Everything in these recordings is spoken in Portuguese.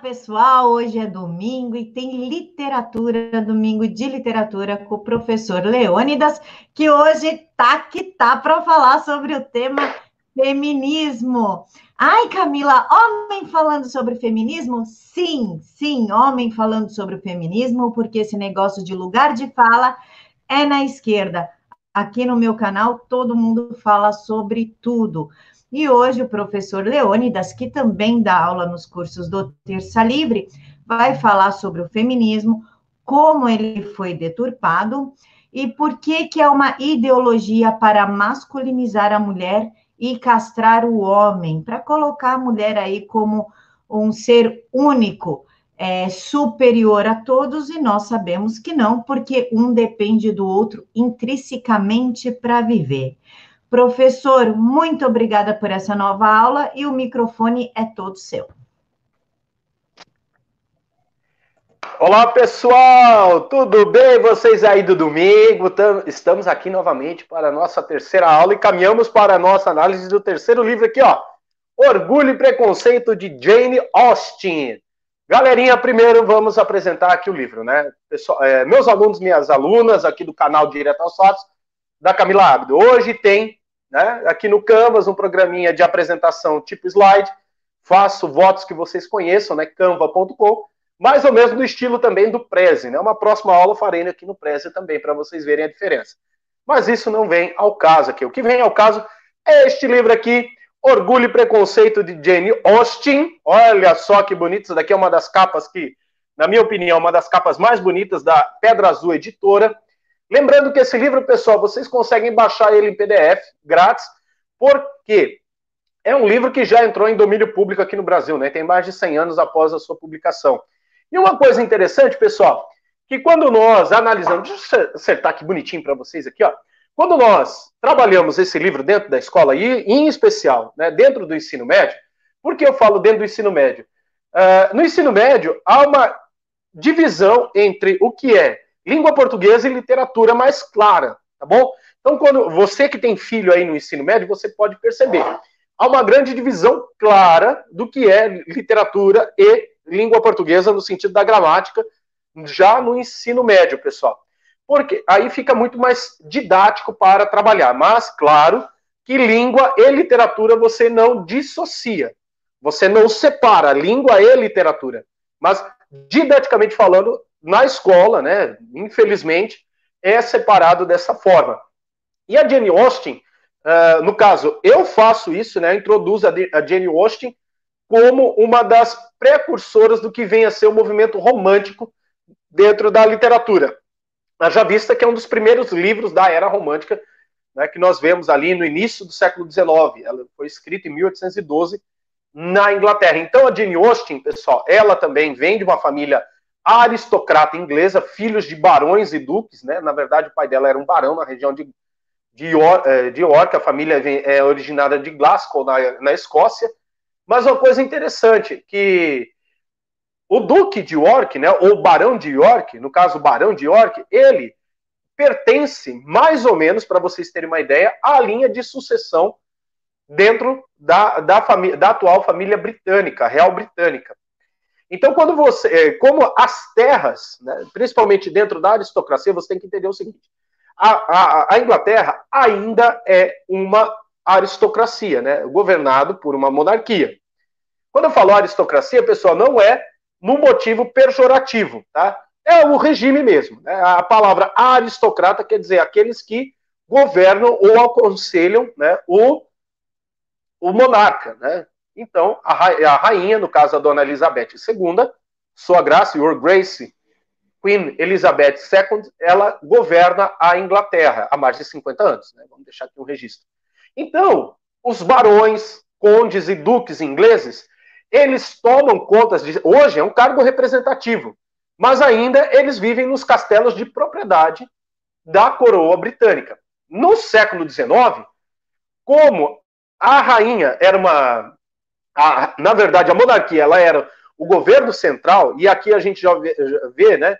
pessoal! Hoje é domingo e tem literatura, domingo de literatura com o professor Leônidas, que hoje tá que tá para falar sobre o tema feminismo. Ai, Camila, homem falando sobre feminismo? Sim, sim, homem falando sobre o feminismo, porque esse negócio de lugar de fala é na esquerda. Aqui no meu canal todo mundo fala sobre tudo. E hoje o professor Leônidas, que também dá aula nos cursos do Terça Livre, vai falar sobre o feminismo, como ele foi deturpado e por que, que é uma ideologia para masculinizar a mulher e castrar o homem, para colocar a mulher aí como um ser único, é, superior a todos, e nós sabemos que não, porque um depende do outro intrinsecamente para viver. Professor, muito obrigada por essa nova aula e o microfone é todo seu. Olá, pessoal! Tudo bem? Vocês aí do domingo? Estamos aqui novamente para a nossa terceira aula e caminhamos para a nossa análise do terceiro livro aqui, ó. Orgulho e Preconceito de Jane Austen. Galerinha, primeiro vamos apresentar aqui o livro, né? Pessoal, é, meus alunos, minhas alunas aqui do canal Direto aos Fatos, da Camila Abdo. Hoje tem né? Aqui no Canvas, um programinha de apresentação tipo slide, faço votos que vocês conheçam, né? canva.com, mais ou menos no estilo também do Prezi, né? Uma próxima aula farei aqui no Prezi também, para vocês verem a diferença. Mas isso não vem ao caso aqui. O que vem ao caso é este livro aqui, Orgulho e Preconceito de Jane Austen. Olha só que bonito, isso daqui é uma das capas que, na minha opinião, é uma das capas mais bonitas da Pedra Azul Editora. Lembrando que esse livro, pessoal, vocês conseguem baixar ele em PDF grátis, porque é um livro que já entrou em domínio público aqui no Brasil, né? Tem mais de 100 anos após a sua publicação. E uma coisa interessante, pessoal, que quando nós analisamos, deixa eu acertar aqui bonitinho para vocês aqui, ó. Quando nós trabalhamos esse livro dentro da escola, e em especial, né, dentro do ensino médio, por que eu falo dentro do ensino médio? Uh, no ensino médio, há uma divisão entre o que é língua portuguesa e literatura mais clara, tá bom? Então, quando você que tem filho aí no ensino médio, você pode perceber. Há uma grande divisão clara do que é literatura e língua portuguesa no sentido da gramática, já no ensino médio, pessoal. Porque aí fica muito mais didático para trabalhar. Mas, claro, que língua e literatura você não dissocia. Você não separa língua e literatura. Mas, didaticamente falando, na escola, né, infelizmente, é separado dessa forma. E a Jane Austen, uh, no caso, eu faço isso, né, introduzo a, a Jane Austen como uma das precursoras do que vem a ser o movimento romântico dentro da literatura. Já vista que é um dos primeiros livros da era romântica, né, que nós vemos ali no início do século XIX. Ela foi escrita em 1812 na Inglaterra. Então a Jane Austen, pessoal, ela também vem de uma família aristocrata inglesa, filhos de barões e duques, né? Na verdade, o pai dela era um barão na região de, de, York, eh, de York a família é originária de Glasgow, na, na Escócia. Mas uma coisa interessante, que o duque de York, né, ou barão de York, no caso o barão de York, ele pertence, mais ou menos, para vocês terem uma ideia, à linha de sucessão dentro da, da, da atual família britânica, real britânica. Então, quando você, é, como as terras, né, principalmente dentro da aristocracia, você tem que entender o seguinte: a, a, a Inglaterra ainda é uma aristocracia, né, governado por uma monarquia. Quando eu falo aristocracia, pessoal, não é no motivo pejorativo, tá? É o regime mesmo. Né? A palavra aristocrata quer dizer aqueles que governam ou aconselham né, o, o monarca, né? Então, a, a rainha, no caso a dona Elizabeth II, sua graça, Your Grace, Queen Elizabeth II, ela governa a Inglaterra há mais de 50 anos. Né? Vamos deixar aqui um registro. Então, os barões, condes e duques ingleses, eles tomam contas de. Hoje é um cargo representativo, mas ainda eles vivem nos castelos de propriedade da coroa britânica. No século XIX, como a rainha era uma a, na verdade, a monarquia ela era o governo central, e aqui a gente já vê, já vê né,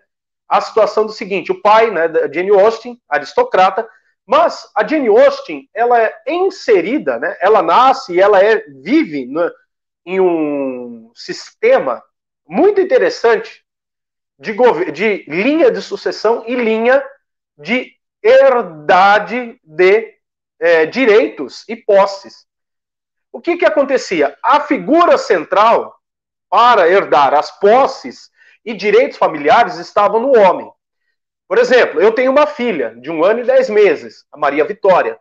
a situação do seguinte: o pai, né, da Jane Austen, aristocrata, mas a Jane Austen ela é inserida, né, ela nasce e ela é, vive no, em um sistema muito interessante de, de linha de sucessão e linha de herdade de é, direitos e posses. O que, que acontecia? A figura central para herdar as posses e direitos familiares estava no homem. Por exemplo, eu tenho uma filha de um ano e dez meses, a Maria Vitória.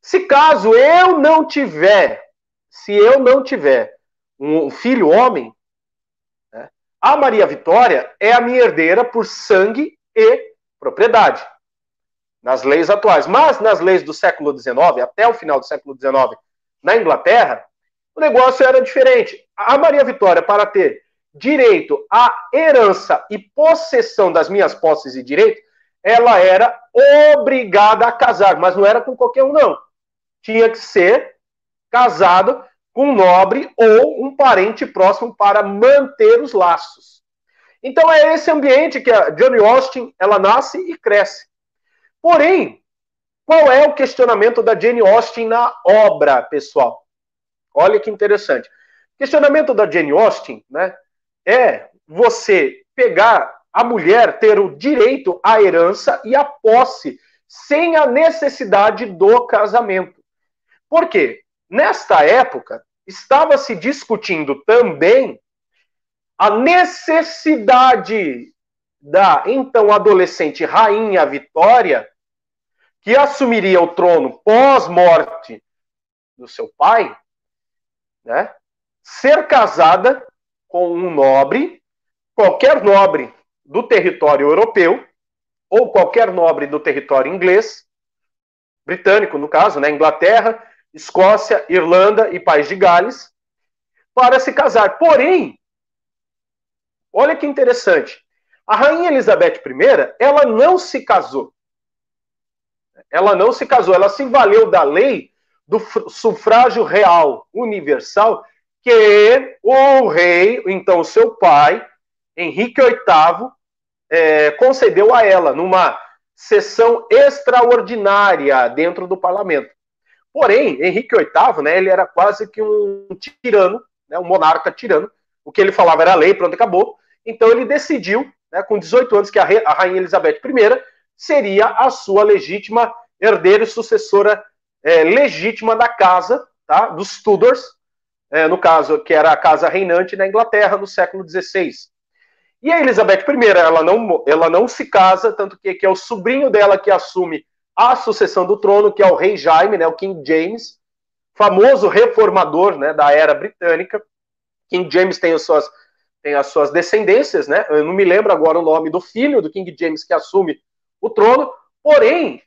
Se caso eu não tiver, se eu não tiver um filho homem, né, a Maria Vitória é a minha herdeira por sangue e propriedade nas leis atuais. Mas nas leis do século XIX, até o final do século XIX, na Inglaterra, o negócio era diferente. A Maria Vitória, para ter direito à herança e possessão das minhas posses e direitos, ela era obrigada a casar, mas não era com qualquer um, não. Tinha que ser casado com um nobre ou um parente próximo para manter os laços. Então é esse ambiente que a Johnny Austin ela nasce e cresce. Porém, qual é o questionamento da Jane Austen na obra, pessoal? Olha que interessante. O questionamento da Jane Austen né, é você pegar a mulher ter o direito à herança e à posse sem a necessidade do casamento. Por quê? Nesta época, estava se discutindo também a necessidade da então adolescente rainha Vitória que assumiria o trono pós-morte do seu pai, né, ser casada com um nobre, qualquer nobre do território europeu, ou qualquer nobre do território inglês, britânico no caso, né, Inglaterra, Escócia, Irlanda e País de Gales, para se casar. Porém, olha que interessante, a rainha Elizabeth I, ela não se casou. Ela não se casou, ela se valeu da lei do sufrágio real universal que o rei, então seu pai, Henrique VIII, é, concedeu a ela numa sessão extraordinária dentro do parlamento. Porém, Henrique VIII, né, ele era quase que um tirano, né, um monarca tirano. O que ele falava era lei, pronto, acabou. Então ele decidiu, né, com 18 anos, que a, a rainha Elizabeth I seria a sua legítima herdeira e sucessora é, legítima da casa, tá? dos Tudors, é, no caso, que era a casa reinante na Inglaterra no século XVI. E a Elizabeth I, ela não, ela não se casa, tanto que, que é o sobrinho dela que assume a sucessão do trono, que é o rei Jaime, né, o King James, famoso reformador né, da era britânica. King James tem as suas, tem as suas descendências, né? Eu não me lembro agora o nome do filho do King James que assume o trono, porém,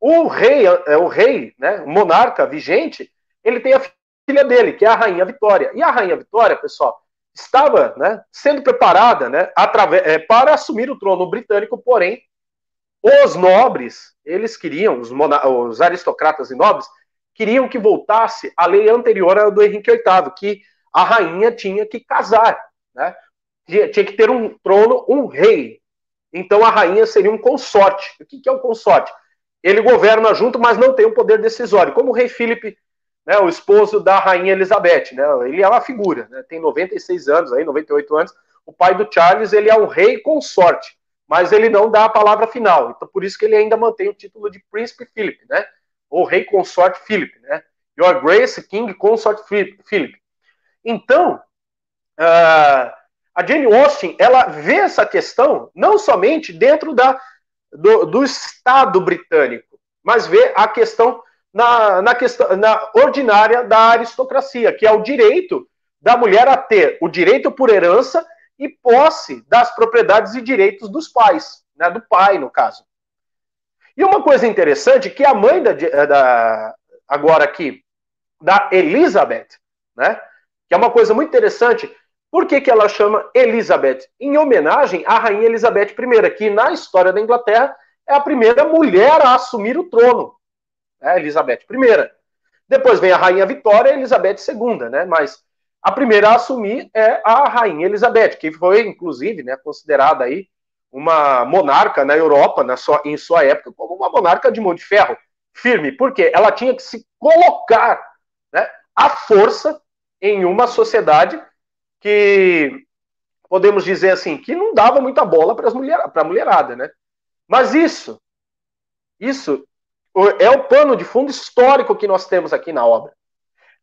o rei, é, o rei, né, o monarca vigente, ele tem a filha dele, que é a rainha Vitória. E a rainha Vitória, pessoal, estava né, sendo preparada né, através, é, para assumir o trono britânico, porém, os nobres, eles queriam, os, os aristocratas e nobres, queriam que voltasse a lei anterior à do Henrique VIII, que a rainha tinha que casar, né? Tinha, tinha que ter um trono, um rei. Então a rainha seria um consorte. O que, é um consorte? ele governa junto, mas não tem um poder decisório, como o rei Filipe, né, o esposo da rainha Elizabeth, né, ele é uma figura, né, tem 96 anos, aí, 98 anos, o pai do Charles, ele é um rei consorte, mas ele não dá a palavra final, então por isso que ele ainda mantém o título de príncipe Philip, né, ou rei consorte Philip, né, Your Grace King Consort Philip. Então, uh, a Jane Austen, ela vê essa questão não somente dentro da do, do Estado britânico, mas vê a questão na, na, questão na ordinária da aristocracia, que é o direito da mulher a ter o direito por herança e posse das propriedades e direitos dos pais, né, do pai, no caso. E uma coisa interessante que a mãe da, da agora aqui da Elizabeth, né, que é uma coisa muito interessante, por que, que ela chama Elizabeth? Em homenagem à rainha Elizabeth I, que na história da Inglaterra é a primeira mulher a assumir o trono. É Elizabeth I. Depois vem a rainha Vitória e Elizabeth II, né? Mas a primeira a assumir é a rainha Elizabeth, que foi, inclusive, né, considerada aí uma monarca na Europa, na sua, em sua época, como uma monarca de mão de ferro, firme, porque ela tinha que se colocar né, à força em uma sociedade que podemos dizer assim, que não dava muita bola para mulher, a mulherada, né? Mas isso, isso é o pano de fundo histórico que nós temos aqui na obra.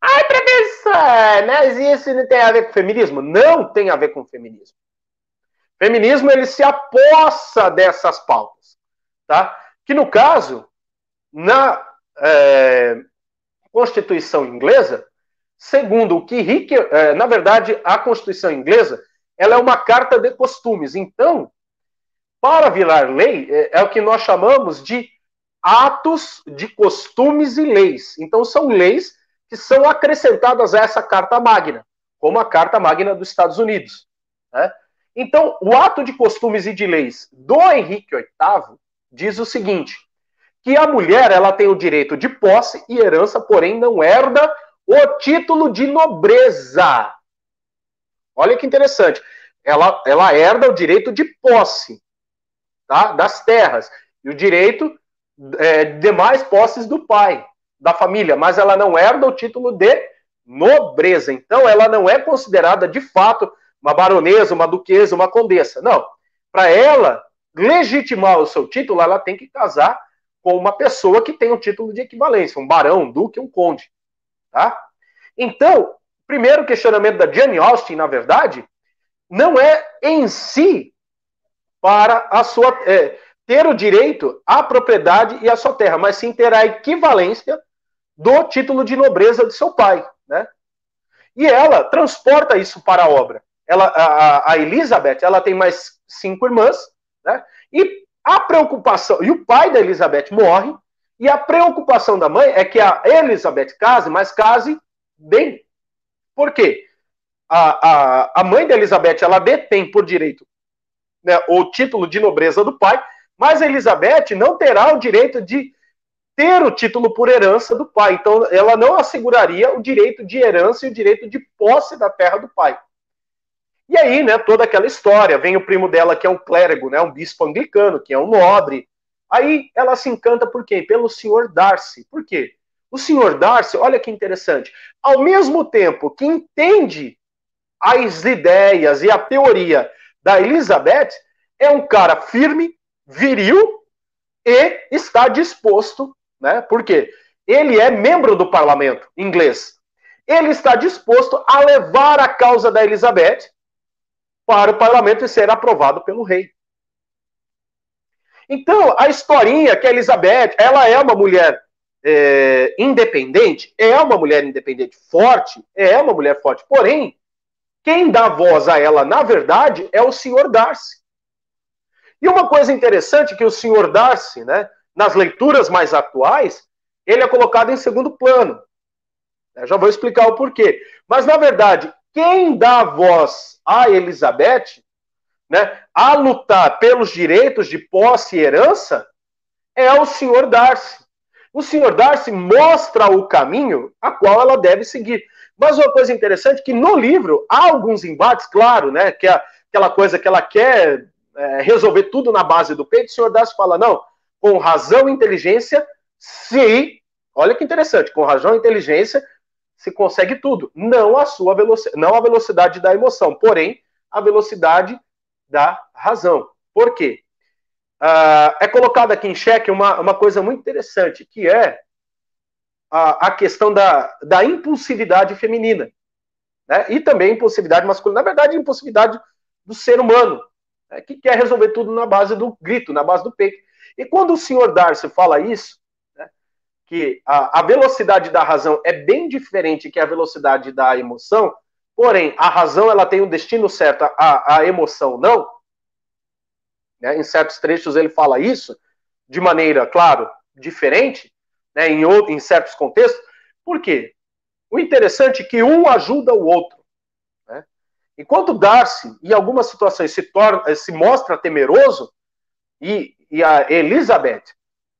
Ai, professor, mas isso não tem a ver com feminismo? Não tem a ver com feminismo. Feminismo, ele se apossa dessas pautas, tá? Que no caso, na é, Constituição inglesa, segundo o que Rick, é, na verdade, a Constituição inglesa, ela é uma carta de costumes. Então, para virar lei, é, é o que nós chamamos de atos de costumes e leis. Então, são leis que são acrescentadas a essa Carta Magna, como a Carta Magna dos Estados Unidos. Né? Então, o ato de costumes e de leis do Henrique VIII diz o seguinte: que a mulher ela tem o direito de posse e herança, porém não herda o título de nobreza. Olha que interessante. Ela, ela herda o direito de posse tá? das terras e o direito é, de demais posses do pai da família, mas ela não herda o título de nobreza. Então, ela não é considerada de fato uma baronesa, uma duquesa, uma condessa. Não. Para ela legitimar o seu título, ela tem que casar com uma pessoa que tem um título de equivalência, um barão, um duque, um conde. Tá? Então, primeiro questionamento da Jane Austen, na verdade, não é em si para a sua é, ter o direito à propriedade e à sua terra, mas sim ter a equivalência do título de nobreza de seu pai, né? E ela transporta isso para a obra. Ela, a, a Elizabeth, ela tem mais cinco irmãs, né? E a preocupação e o pai da Elizabeth morre e a preocupação da mãe é que a Elizabeth case, mas case bem. Por quê? A, a, a mãe da Elizabeth ela detém por direito né, o título de nobreza do pai, mas a Elizabeth não terá o direito de ter o título por herança do pai. Então, ela não asseguraria o direito de herança e o direito de posse da terra do pai. E aí, né, toda aquela história, vem o primo dela que é um clérigo, né, um bispo anglicano, que é um nobre. Aí ela se encanta por quê? Pelo senhor Darcy. Por quê? O senhor Darcy, olha que interessante, ao mesmo tempo que entende as ideias e a teoria da Elizabeth, é um cara firme, viril e está disposto né? Por quê? Ele é membro do parlamento inglês. Ele está disposto a levar a causa da Elizabeth para o parlamento e ser aprovado pelo rei. Então, a historinha que a Elizabeth, ela é uma mulher é, independente, é uma mulher independente forte, é uma mulher forte. Porém, quem dá voz a ela, na verdade, é o senhor Darcy. E uma coisa interessante que o senhor Darcy, né, nas leituras mais atuais, ele é colocado em segundo plano. Eu já vou explicar o porquê. Mas, na verdade, quem dá voz a Elizabeth, né, a lutar pelos direitos de posse e herança, é o senhor Darcy. O senhor Darcy mostra o caminho a qual ela deve seguir. Mas uma coisa interessante é que no livro há alguns embates, claro, né? Que é aquela coisa que ela quer é, resolver tudo na base do peito. O senhor Darcy fala: não, com razão e inteligência, se, olha que interessante, com razão e inteligência se consegue tudo, não a sua velocidade, não a velocidade da emoção, porém a velocidade da razão. Por quê? Uh, é colocado aqui em xeque uma, uma coisa muito interessante, que é a, a questão da, da impulsividade feminina. Né? E também impulsividade masculina. Na verdade, impulsividade do ser humano, né? que quer resolver tudo na base do grito, na base do peito. E quando o senhor Darcy fala isso, né, que a, a velocidade da razão é bem diferente que a velocidade da emoção, porém a razão ela tem um destino certo, a, a emoção não. Né, em certos trechos ele fala isso de maneira, claro, diferente, né, em, outro, em certos contextos. Por quê? O interessante é que um ajuda o outro. Né? Enquanto Darcy, em algumas situações, se, torna, se mostra temeroso, e e a Elizabeth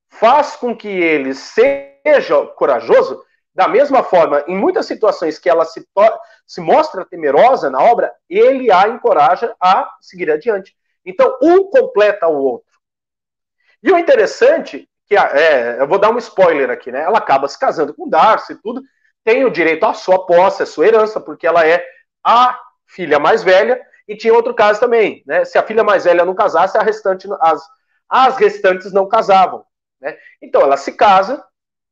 faz com que ele seja corajoso, da mesma forma, em muitas situações que ela se, se mostra temerosa na obra, ele a encoraja a seguir adiante. Então, um completa o outro. E o interessante, que é, eu vou dar um spoiler aqui, né? Ela acaba se casando com Darcy e tudo, tem o direito à sua posse, à sua herança, porque ela é a filha mais velha, E tinha outro caso também, né? Se a filha mais velha não casasse, a restante, as, as restantes não casavam. Né? Então ela se casa,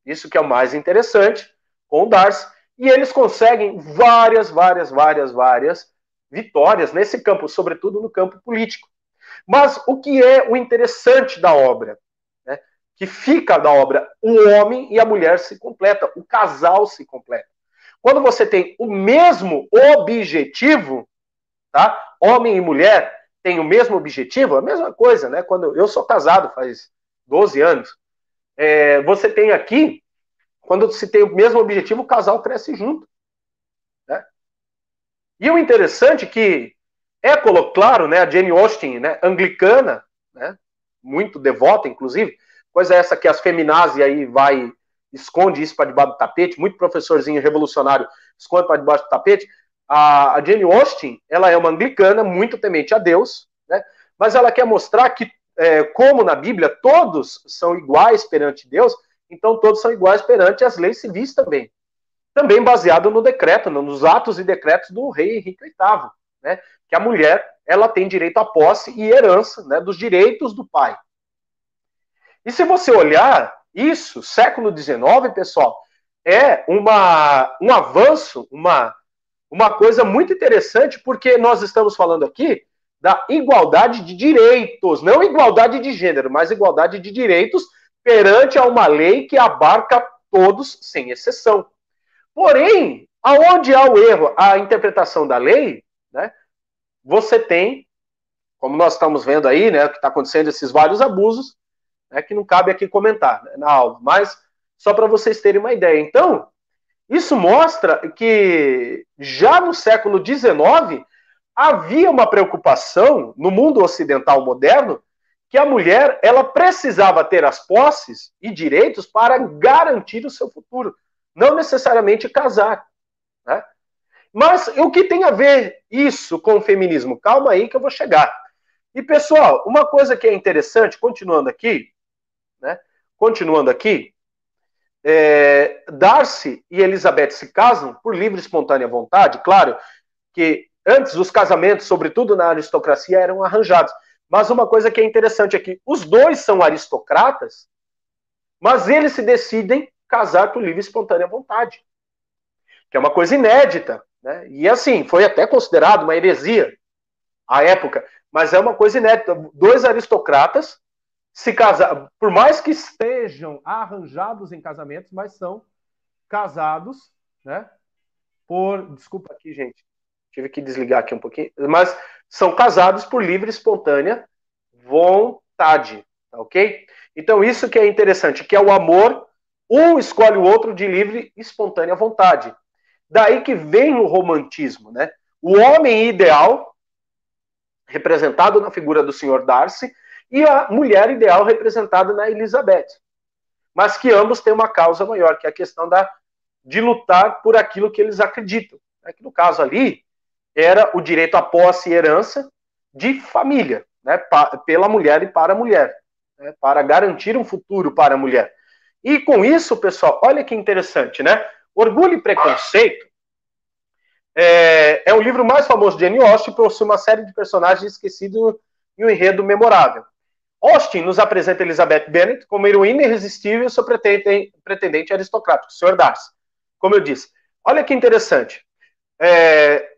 isso que é o mais interessante, com o Darcy, e eles conseguem várias, várias, várias, várias vitórias nesse campo, sobretudo no campo político. Mas o que é o interessante da obra? Né? Que fica da obra o homem e a mulher se completa, o casal se completa. Quando você tem o mesmo objetivo, tá? Homem e mulher têm o mesmo objetivo, a mesma coisa, né? Quando eu sou casado faz 12 anos, é, você tem aqui, quando se tem o mesmo objetivo, o casal cresce junto. Né? E o interessante é que é, claro, né, a Jane Austen, né, anglicana, né, muito devota, inclusive, coisa essa que as feminazes aí vai, esconde isso para debaixo do tapete, muito professorzinho revolucionário esconde para debaixo do tapete, a, a Jane Austen, ela é uma anglicana, muito temente a Deus, né, mas ela quer mostrar que é, como na Bíblia todos são iguais perante Deus, então todos são iguais perante as leis civis também. Também baseado no decreto, nos atos e decretos do rei Henrique VIII, né? Que a mulher ela tem direito à posse e herança, né? Dos direitos do pai. E se você olhar isso, século XIX, pessoal, é uma, um avanço, uma, uma coisa muito interessante, porque nós estamos falando aqui da igualdade de direitos, não igualdade de gênero, mas igualdade de direitos perante a uma lei que abarca todos sem exceção. Porém, aonde há o erro, a interpretação da lei, né, você tem, como nós estamos vendo aí, né, que está acontecendo esses vários abusos, né, que não cabe aqui comentar né, na aula, mas só para vocês terem uma ideia. Então, isso mostra que já no século XIX havia uma preocupação no mundo ocidental moderno que a mulher ela precisava ter as posses e direitos para garantir o seu futuro, não necessariamente casar. Né? Mas o que tem a ver isso com o feminismo? Calma aí que eu vou chegar. E pessoal, uma coisa que é interessante, continuando aqui, né? Continuando aqui, é, Darcy e Elizabeth se casam por livre e espontânea vontade, claro que Antes, os casamentos, sobretudo na aristocracia, eram arranjados. Mas uma coisa que é interessante aqui: os dois são aristocratas, mas eles se decidem casar por livre e espontânea vontade. Que é uma coisa inédita. Né? E assim, foi até considerado uma heresia à época, mas é uma coisa inédita. Dois aristocratas se casar, por mais que estejam arranjados em casamentos, mas são casados, né? Por, desculpa aqui, gente, Tive que desligar aqui um pouquinho. Mas são casados por livre e espontânea vontade, tá ok? Então isso que é interessante, que é o amor, um escolhe o outro de livre e espontânea vontade. Daí que vem o romantismo, né? O homem ideal, representado na figura do Sr. Darcy, e a mulher ideal representada na Elizabeth. Mas que ambos têm uma causa maior, que é a questão da, de lutar por aquilo que eles acreditam. É que no caso ali, era o direito à posse e herança de família, né, pela mulher e para a mulher, né, para garantir um futuro para a mulher. E com isso, pessoal, olha que interessante, né? Orgulho e Preconceito é, é o livro mais famoso de Jane Austen, possui uma série de personagens esquecidos e um enredo memorável. Austen nos apresenta Elizabeth Bennet como heroína irresistível e seu pretendente, pretendente aristocrático, o Sr. Darcy. Como eu disse, olha que interessante. É,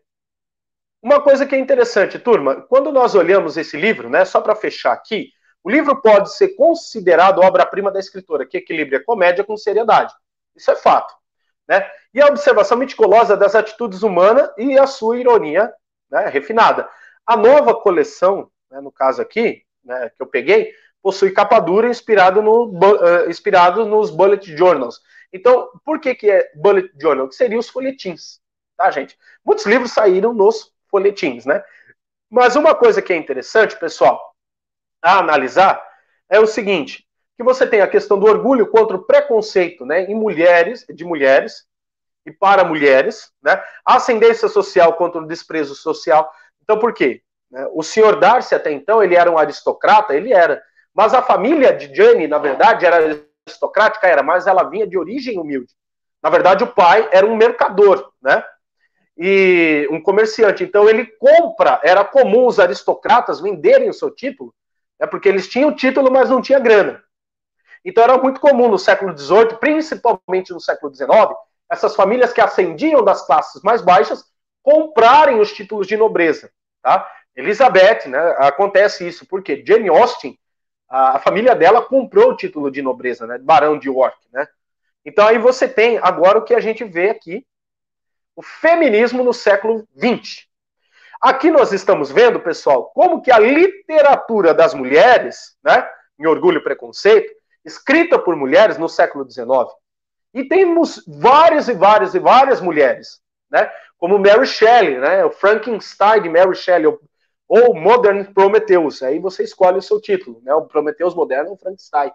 uma coisa que é interessante, turma, quando nós olhamos esse livro, né, só para fechar aqui, o livro pode ser considerado obra-prima da escritora, que equilibra a comédia com seriedade. Isso é fato. Né? E a observação meticulosa das atitudes humanas e a sua ironia né, refinada. A nova coleção, né, no caso aqui, né, que eu peguei, possui capa dura inspirado, no, uh, inspirado nos bullet journals. Então, por que, que é bullet journal? Que seriam os folhetins, tá, gente? Muitos livros saíram nos folhetins, né? Mas uma coisa que é interessante, pessoal, a analisar é o seguinte: que você tem a questão do orgulho contra o preconceito, né, em mulheres, de mulheres e para mulheres, né? A ascendência social contra o desprezo social. Então, por quê? Né, o senhor Darcy até então ele era um aristocrata, ele era, mas a família de Jane, na verdade, era aristocrática, era, mas ela vinha de origem humilde. Na verdade, o pai era um mercador, né? E um comerciante. Então ele compra, era comum os aristocratas venderem o seu título, é porque eles tinham o título, mas não tinha grana. Então era muito comum no século XVIII, principalmente no século XIX, essas famílias que ascendiam das classes mais baixas comprarem os títulos de nobreza. Tá? Elizabeth, né, acontece isso, porque Jane Austen, a, a, família dela comprou o título de nobreza, né, Barão de York. Né? Então aí você tem agora o que a gente vê aqui, o feminismo no século XX. Aqui nós estamos vendo, pessoal, como que a literatura das mulheres, né, em Orgulho e Preconceito, escrita por mulheres no século XIX. E temos várias e várias e várias mulheres, né? Como Mary Shelley, né? O Frankenstein de Mary Shelley, ou Modern Prometheus. Aí você escolhe o seu título, né? O Prometheus moderno ou Frankenstein.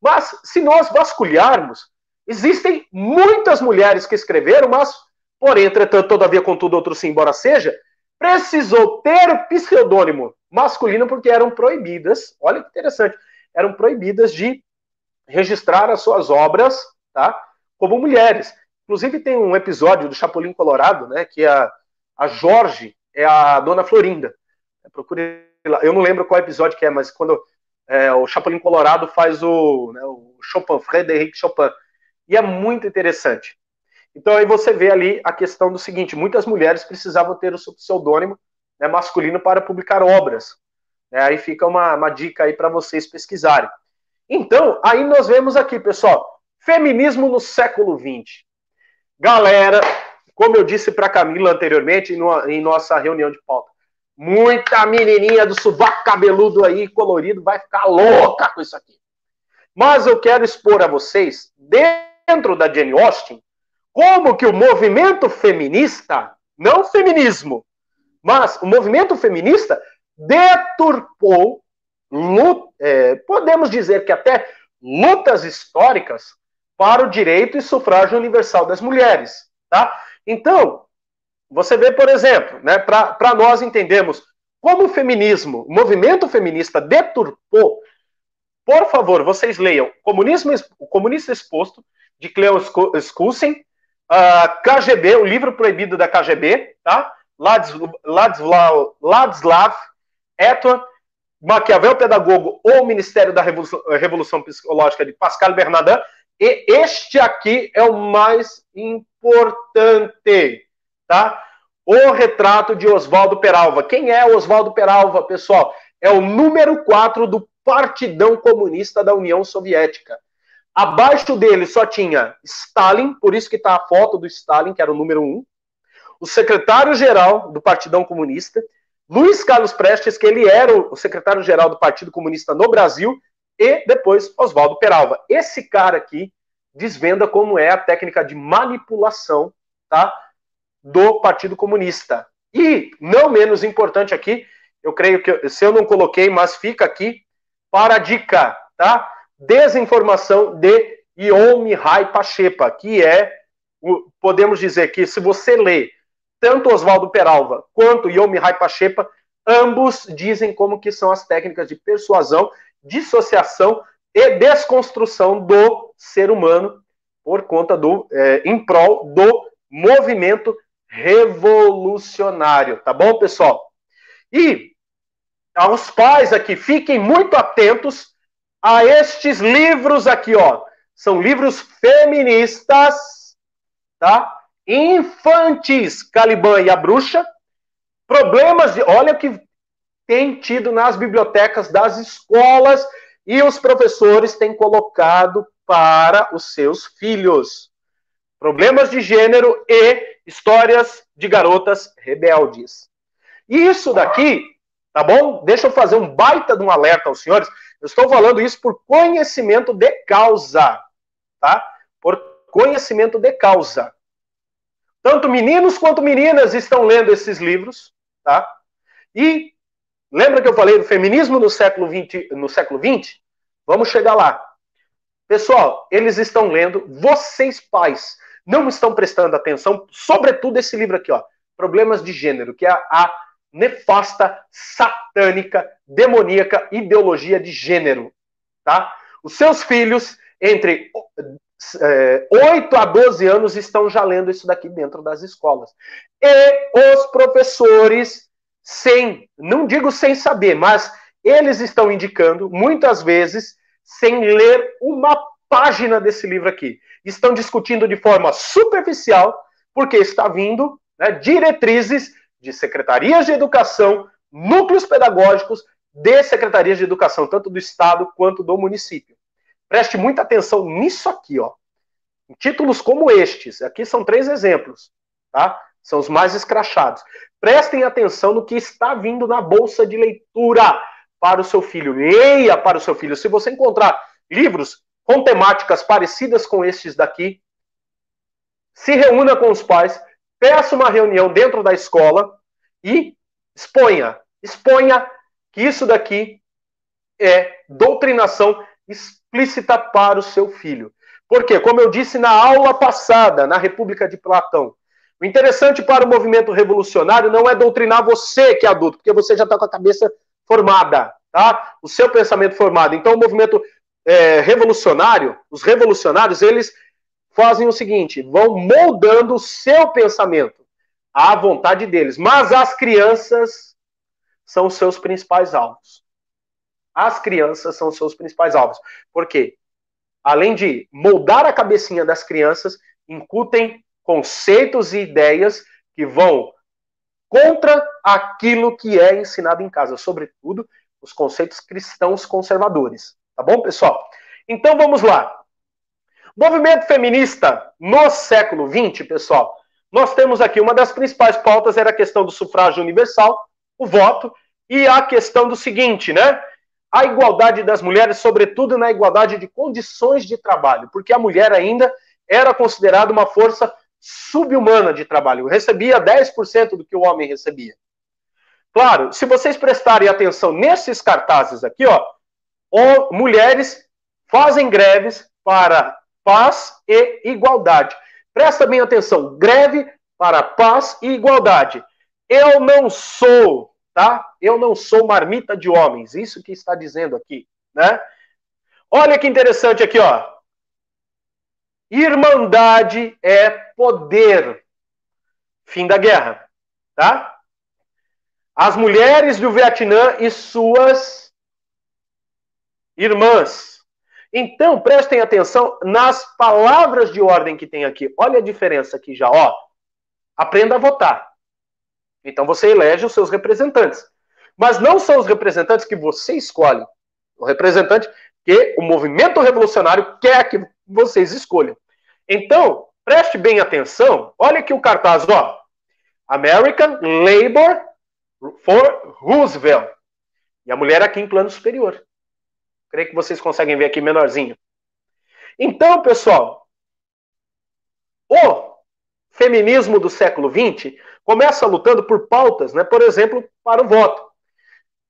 Mas se nós vasculharmos, existem muitas mulheres que escreveram, mas, porém, entretanto, todavia, contudo, outro sim, embora seja, precisou ter pseudônimo masculino porque eram proibidas. Olha que interessante, eram proibidas de registrar as suas obras, tá? Como mulheres. Inclusive tem um episódio do Chapolin Colorado, né? Que a, a Jorge é a Dona Florinda. Procure lá. Eu não lembro qual episódio que é, mas quando é, o Chapolin Colorado faz o, né, o Chopin, Frederic Chopin. E é muito interessante. Então aí você vê ali a questão do seguinte: muitas mulheres precisavam ter o seu pseudônimo né, masculino para publicar obras. É, aí fica uma, uma dica aí para vocês pesquisarem. Então, aí nós vemos aqui, pessoal, feminismo no século XX. Galera, como eu disse para Camila anteriormente no, em nossa reunião de pauta, muita menininha do subaco cabeludo aí, colorido, vai ficar louca com isso aqui. Mas eu quero expor a vocês, dentro da Jane Austen, como que o movimento feminista, não feminismo, mas o movimento feminista deturpou é, podemos dizer que até lutas históricas para o direito e sufrágio universal das mulheres. Tá? Então, você vê, por exemplo, né, para nós entendermos como o feminismo, o movimento feminista deturpou, por favor, vocês leiam Comunismo, O Comunista Exposto, de Cleo Skulsen, uh, KGB, o livro proibido da KGB, tá? Ladislav, Ladislav Eton, Maquiavel Pedagogo ou Ministério da Revolução, Revolução Psicológica de Pascal Bernardin, e este aqui é o mais importante, tá? O retrato de Oswaldo Peralva. Quem é Oswaldo Peralva, pessoal? É o número 4 do Partidão Comunista da União Soviética. Abaixo dele só tinha Stalin, por isso que está a foto do Stalin, que era o número 1, o secretário-geral do Partidão Comunista, Luiz Carlos Prestes, que ele era o secretário-geral do Partido Comunista no Brasil, e depois Oswaldo Peralva. Esse cara aqui desvenda como é a técnica de manipulação tá, do Partido Comunista. E, não menos importante aqui, eu creio que, se eu não coloquei, mas fica aqui, para a dica, tá? Desinformação de Ion Mihai Pachepa, que é, podemos dizer que se você lê tanto Oswaldo Peralva quanto Yomi Pachepa, ambos dizem como que são as técnicas de persuasão, dissociação e desconstrução do ser humano por conta do é, em prol do movimento revolucionário, tá bom, pessoal? E aos pais aqui, fiquem muito atentos a estes livros aqui, ó. São livros feministas, tá? infantis, Caliban e a bruxa, problemas de. Olha o que tem tido nas bibliotecas das escolas e os professores têm colocado para os seus filhos. Problemas de gênero e histórias de garotas rebeldes. Isso daqui, tá bom? Deixa eu fazer um baita de um alerta aos senhores. Eu estou falando isso por conhecimento de causa, tá? Por conhecimento de causa. Tanto meninos quanto meninas estão lendo esses livros, tá? E lembra que eu falei do feminismo no século 20, no século 20? Vamos chegar lá. Pessoal, eles estão lendo, vocês pais não estão prestando atenção, sobretudo esse livro aqui, ó, Problemas de Gênero, que é a, a nefasta, satânica, demoníaca ideologia de gênero, tá? Os seus filhos entre é, 8 a 12 anos estão já lendo isso daqui dentro das escolas. E os professores, sem, não digo sem saber, mas eles estão indicando, muitas vezes, sem ler uma página desse livro aqui. Estão discutindo de forma superficial, porque está vindo né, diretrizes de secretarias de educação, núcleos pedagógicos de secretarias de educação, tanto do Estado quanto do município. Preste muita atenção nisso aqui, ó. Em títulos como estes, aqui são três exemplos, tá? São os mais escrachados. Prestem atenção no que está vindo na bolsa de leitura para o seu filho. Leia para o seu filho. Se você encontrar livros com temáticas parecidas com estes daqui, se reúna com os pais, peça uma reunião dentro da escola e exponha, exponha que isso daqui é doutrinação explícita para o seu filho. Porque, como eu disse na aula passada, na República de Platão, o interessante para o movimento revolucionário não é doutrinar você que é adulto, porque você já está com a cabeça formada, tá? O seu pensamento formado. Então, o movimento é, revolucionário, os revolucionários, eles fazem o seguinte: vão moldando o seu pensamento à vontade deles. Mas as crianças são os seus principais alvos. As crianças são os seus principais alvos. Por quê? Além de moldar a cabecinha das crianças, incutem conceitos e ideias que vão contra aquilo que é ensinado em casa, sobretudo os conceitos cristãos conservadores. Tá bom, pessoal? Então vamos lá. Movimento feminista no século XX, pessoal. Nós temos aqui uma das principais pautas era a questão do sufrágio universal, o voto, e a questão do seguinte, né? A igualdade das mulheres, sobretudo na igualdade de condições de trabalho, porque a mulher ainda era considerada uma força subhumana de trabalho, recebia 10% do que o homem recebia. Claro, se vocês prestarem atenção nesses cartazes aqui, ó, mulheres fazem greves para paz e igualdade. Presta bem atenção, greve para paz e igualdade. Eu não sou, tá? Eu não sou marmita de homens, isso que está dizendo aqui, né? Olha que interessante aqui, ó. Irmandade é poder. Fim da guerra, tá? As mulheres do Vietnã e suas irmãs. Então, prestem atenção nas palavras de ordem que tem aqui. Olha a diferença aqui já, ó. Aprenda a votar. Então você elege os seus representantes. Mas não são os representantes que você escolhe. O representante que o movimento revolucionário quer que vocês escolham. Então, preste bem atenção. Olha aqui o cartaz, ó. American Labor for Roosevelt. E a mulher aqui em plano superior. Creio que vocês conseguem ver aqui menorzinho. Então, pessoal, o feminismo do século XX começa lutando por pautas, né, por exemplo, para o voto.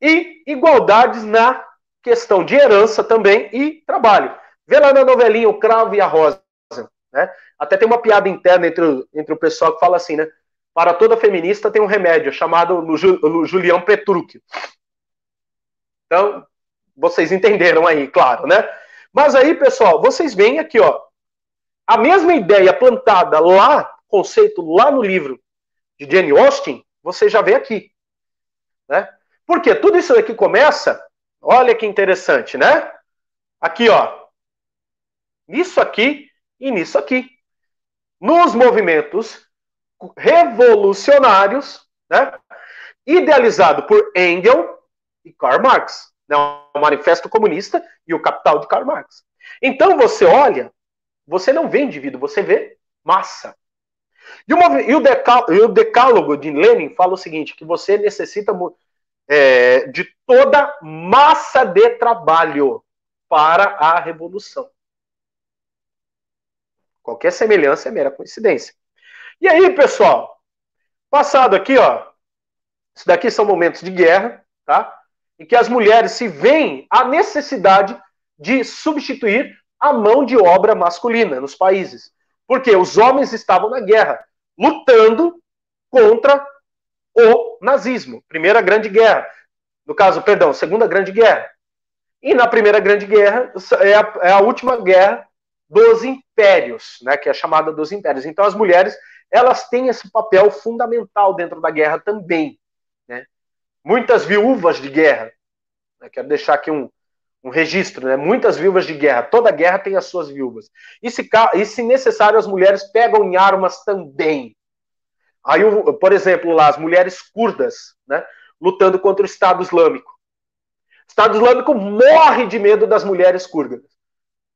E igualdades na questão de herança também e trabalho. Vê lá na novelinha O Cravo e a Rosa. Né? Até tem uma piada interna entre o, entre o pessoal que fala assim, né? Para toda feminista tem um remédio chamado Julião Petrúquio. Então, vocês entenderam aí, claro, né? Mas aí, pessoal, vocês veem aqui, ó, a mesma ideia plantada lá, conceito lá no livro de Jane Austen, você já vê aqui, né? Porque tudo isso aqui começa, olha que interessante, né? Aqui, ó, nisso aqui e nisso aqui. Nos movimentos revolucionários, né? Idealizado por Engels e Karl Marx né, o Manifesto Comunista e o Capital de Karl Marx. Então você olha, você não vê indivíduo, você vê massa. E, uma, e, o, decálogo, e o, decálogo de Lenin fala o seguinte, que você necessita é, de toda massa de trabalho para a revolução. Qualquer semelhança é mera coincidência. E aí, pessoal, passado aqui, ó, isso daqui são momentos de guerra, tá? Em que as mulheres se veem a necessidade de substituir a mão de obra masculina nos países. Porque os homens estavam na guerra, lutando contra o nazismo. Primeira Grande Guerra. No caso, perdão, Segunda Grande Guerra. E na Primeira Grande Guerra é a, é a última guerra dos impérios, né, que é chamada dos impérios. Então as mulheres elas têm esse papel fundamental dentro da guerra também. Muitas viúvas de guerra, quero deixar aqui um, um registro, né? muitas viúvas de guerra, toda guerra tem as suas viúvas. E se, e se necessário, as mulheres pegam em armas também. Aí, por exemplo, lá, as mulheres curdas, né, lutando contra o Estado Islâmico. O Estado Islâmico morre de medo das mulheres curdas.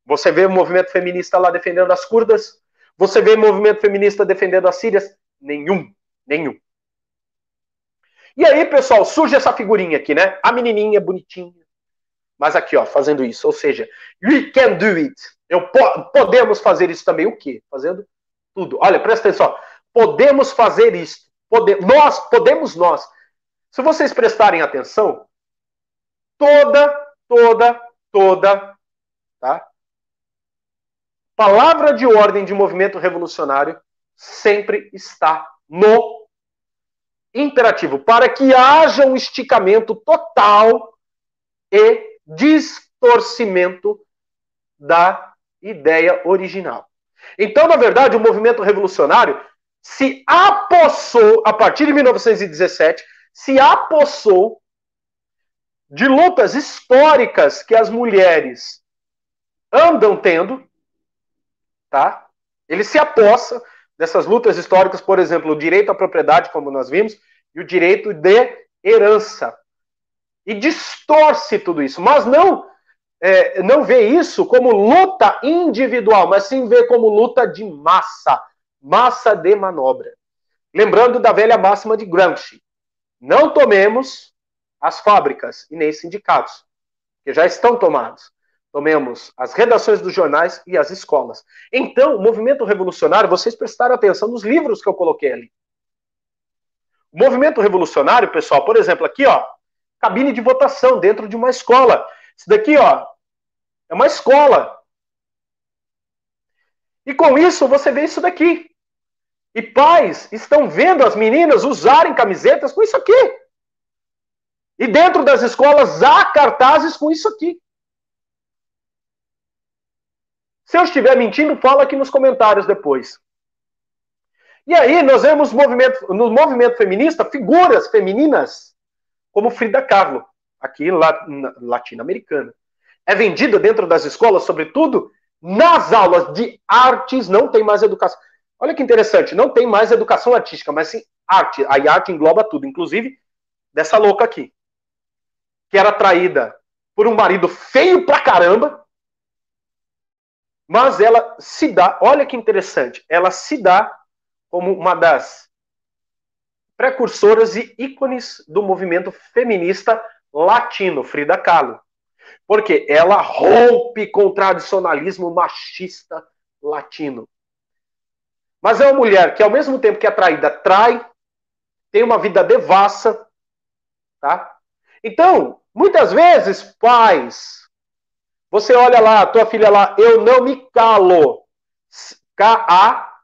Você vê o movimento feminista lá defendendo as curdas? Você vê o movimento feminista defendendo as sírias? Nenhum, nenhum. E aí, pessoal, surge essa figurinha aqui, né? A menininha bonitinha. Mas aqui, ó, fazendo isso. Ou seja, we can do it. Eu po podemos fazer isso também. O quê? Fazendo tudo. Olha, presta atenção. Podemos fazer isso. Pode nós, podemos nós. Se vocês prestarem atenção, toda, toda, toda, tá? palavra de ordem de movimento revolucionário sempre está no imperativo, para que haja um esticamento total e distorcimento da ideia original. Então, na verdade, o movimento revolucionário se apossou, a partir de 1917, se apossou de lutas históricas que as mulheres andam tendo, tá? Ele se apossa dessas lutas históricas, por exemplo, o direito à propriedade, como nós vimos, e o direito de herança. E distorce tudo isso, mas não é, não vê isso como luta individual, mas sim vê como luta de massa, massa de manobra. Lembrando da velha máxima de Gramsci: não tomemos as fábricas e nem sindicatos, que já estão tomados tomemos as redações dos jornais e as escolas. Então, o movimento revolucionário, vocês prestaram atenção nos livros que eu coloquei ali. O movimento revolucionário, pessoal, por exemplo, aqui, ó, cabine de votação dentro de uma escola. Isso daqui, ó, é uma escola. E com isso, você vê isso daqui. E pais estão vendo as meninas usarem camisetas com isso aqui. E dentro das escolas há cartazes com isso aqui. Se eu estiver mentindo, fala aqui nos comentários depois. E aí nós vemos movimento, no movimento feminista figuras femininas como Frida Kahlo, aqui latino-americana. É vendida dentro das escolas, sobretudo nas aulas de artes, não tem mais educação. Olha que interessante, não tem mais educação artística, mas sim arte. A arte engloba tudo, inclusive dessa louca aqui, que era traída por um marido feio pra caramba, mas ela se dá, olha que interessante, ela se dá como uma das precursoras e ícones do movimento feminista latino, Frida Kahlo. Porque ela rompe com o tradicionalismo machista latino. Mas é uma mulher que, ao mesmo tempo que é traída, trai, tem uma vida devassa, tá? Então, muitas vezes, pais, você olha lá, tua filha lá, eu não me calo. K-A-H-L-O.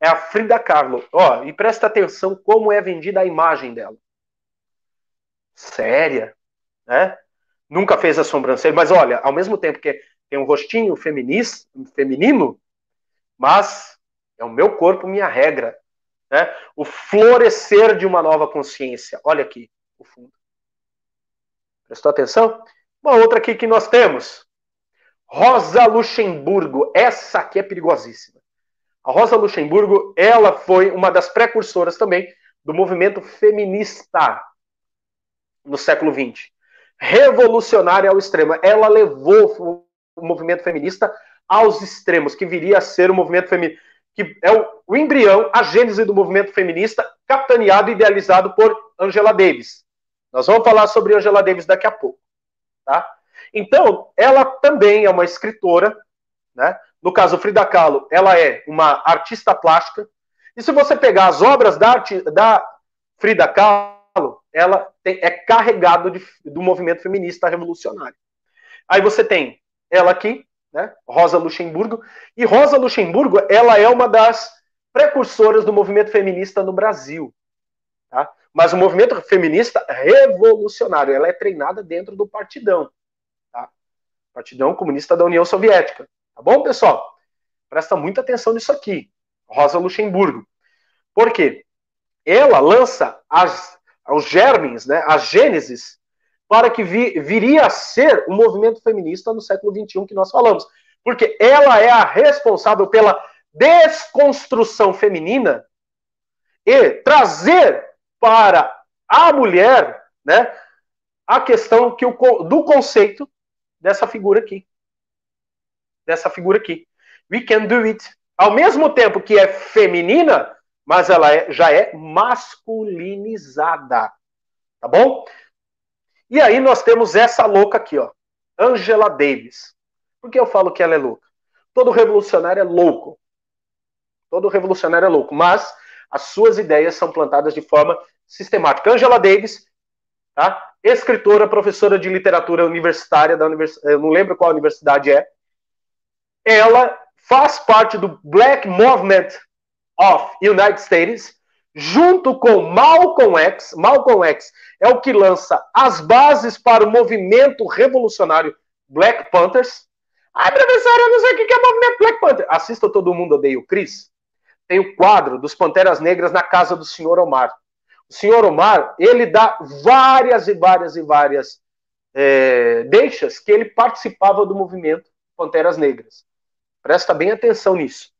É a Frida Kahlo. Ó, e presta atenção como é vendida a imagem dela. Séria, né? Nunca fez a sobrancelha, mas olha, ao mesmo tempo que tem um rostinho feminista, feminino, mas é o meu corpo, minha regra. Né? O florescer de uma nova consciência. Olha aqui, o fundo. Prestou atenção? Uma outra aqui que nós temos. Rosa Luxemburgo. Essa aqui é perigosíssima. A Rosa Luxemburgo, ela foi uma das precursoras também do movimento feminista no século XX. Revolucionária ao extremo. Ela levou o movimento feminista aos extremos, que viria a ser o movimento feminista, que é o, embrião, a gênese do movimento feminista, capitaneado e idealizado por Angela Davis. Nós vamos falar sobre Angela Davis daqui a pouco. Tá? Então, ela também é uma escritora, né? No caso, Frida Kahlo, ela é uma artista plástica. E se você pegar as obras da, da Frida Kahlo, ela tem, é carregado de, do movimento feminista revolucionário. Aí você tem ela aqui, né? Rosa Luxemburgo. E Rosa Luxemburgo, ela é uma das precursoras do movimento feminista no Brasil. Tá? Mas o movimento feminista revolucionário, ela é treinada dentro do partidão. Tá? Partidão Comunista da União Soviética. Tá bom, pessoal? Presta muita atenção nisso aqui. Rosa Luxemburgo. Por quê? Ela lança as, os germes, né, as gênesis, para que vi, viria a ser o movimento feminista no século XXI que nós falamos. Porque ela é a responsável pela desconstrução feminina e trazer para a mulher né, a questão que o, do conceito dessa figura aqui. Dessa figura aqui. We can do it. Ao mesmo tempo que é feminina, mas ela é, já é masculinizada. Tá bom? E aí nós temos essa louca aqui, ó. Angela Davis. Por que eu falo que ela é louca? Todo revolucionário é louco. Todo revolucionário é louco. Mas as suas ideias são plantadas de forma sistemática. Angela Davis, tá? escritora, professora de literatura universitária da universidade, eu não lembro qual universidade é. Ela faz parte do Black Movement of United States, junto com Malcolm X. Malcolm X é o que lança as bases para o movimento revolucionário Black Panthers. Ai, professor, eu não sei o que é o movimento Black Panther. Assista Todo Mundo Odeia o Chris. Tem o quadro dos Panteras Negras na casa do senhor Omar. O senhor Omar, ele dá várias e várias e várias é, deixas que ele participava do movimento Panteras Negras. Presta bem atenção nisso.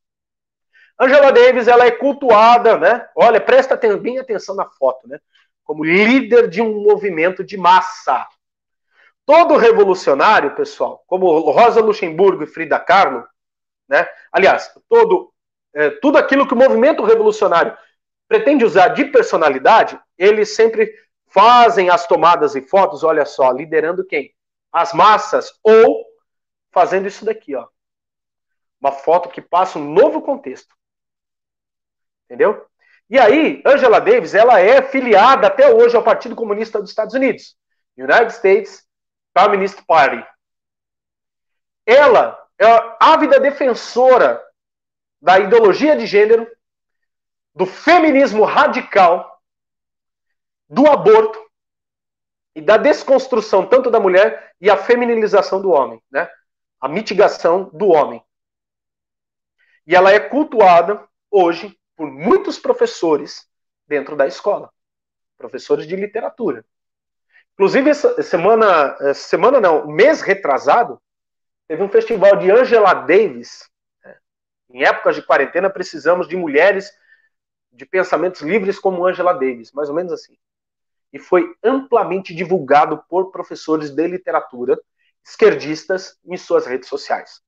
Angela Davis, ela é cultuada, né? Olha, presta bem atenção na foto, né? Como líder de um movimento de massa. Todo revolucionário, pessoal, como Rosa Luxemburgo e Frida Kahlo, né? Aliás, todo, é, tudo aquilo que o movimento revolucionário pretende usar de personalidade, eles sempre fazem as tomadas e fotos, olha só, liderando quem? As massas, ou fazendo isso daqui, ó. Uma foto que passa um novo contexto. Entendeu? E aí, Angela Davis, ela é filiada até hoje ao Partido Comunista dos Estados Unidos, United States Communist Party. Ela é ávida defensora da ideologia de gênero do feminismo radical, do aborto e da desconstrução tanto da mulher e a feminilização do homem, né? A mitigação do homem. E ela é cultuada hoje por muitos professores dentro da escola, professores de literatura. Inclusive, essa semana, semana não, mês retrasado, teve um festival de Angela Davis. Né? Em épocas de quarentena, precisamos de mulheres de pensamentos livres como Angela Davis, mais ou menos assim. E foi amplamente divulgado por professores de literatura esquerdistas em suas redes sociais.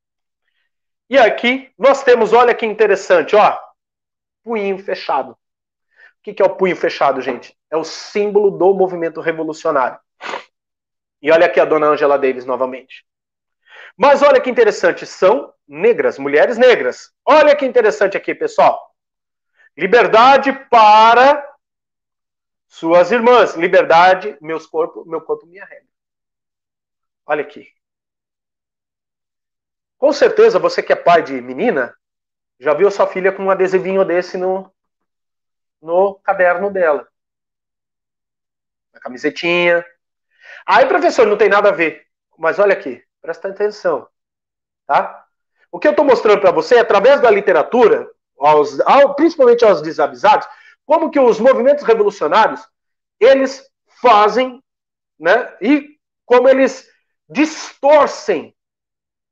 E aqui nós temos, olha que interessante, ó, punho fechado. O que é o punho fechado, gente? É o símbolo do movimento revolucionário. E olha aqui a dona Angela Davis novamente. Mas olha que interessante, são negras, mulheres negras. Olha que interessante aqui, pessoal. Liberdade para suas irmãs. Liberdade, meus corpo, meu corpo, minha regra. Olha aqui. Com certeza, você que é pai de menina, já viu sua filha com um adesivinho desse no, no caderno dela. Na camisetinha. Aí, professor, não tem nada a ver. Mas olha aqui, presta atenção. Tá? O que eu estou mostrando para você, através da literatura, aos, ao, principalmente aos desavisados, como que os movimentos revolucionários eles fazem, né? E como eles distorcem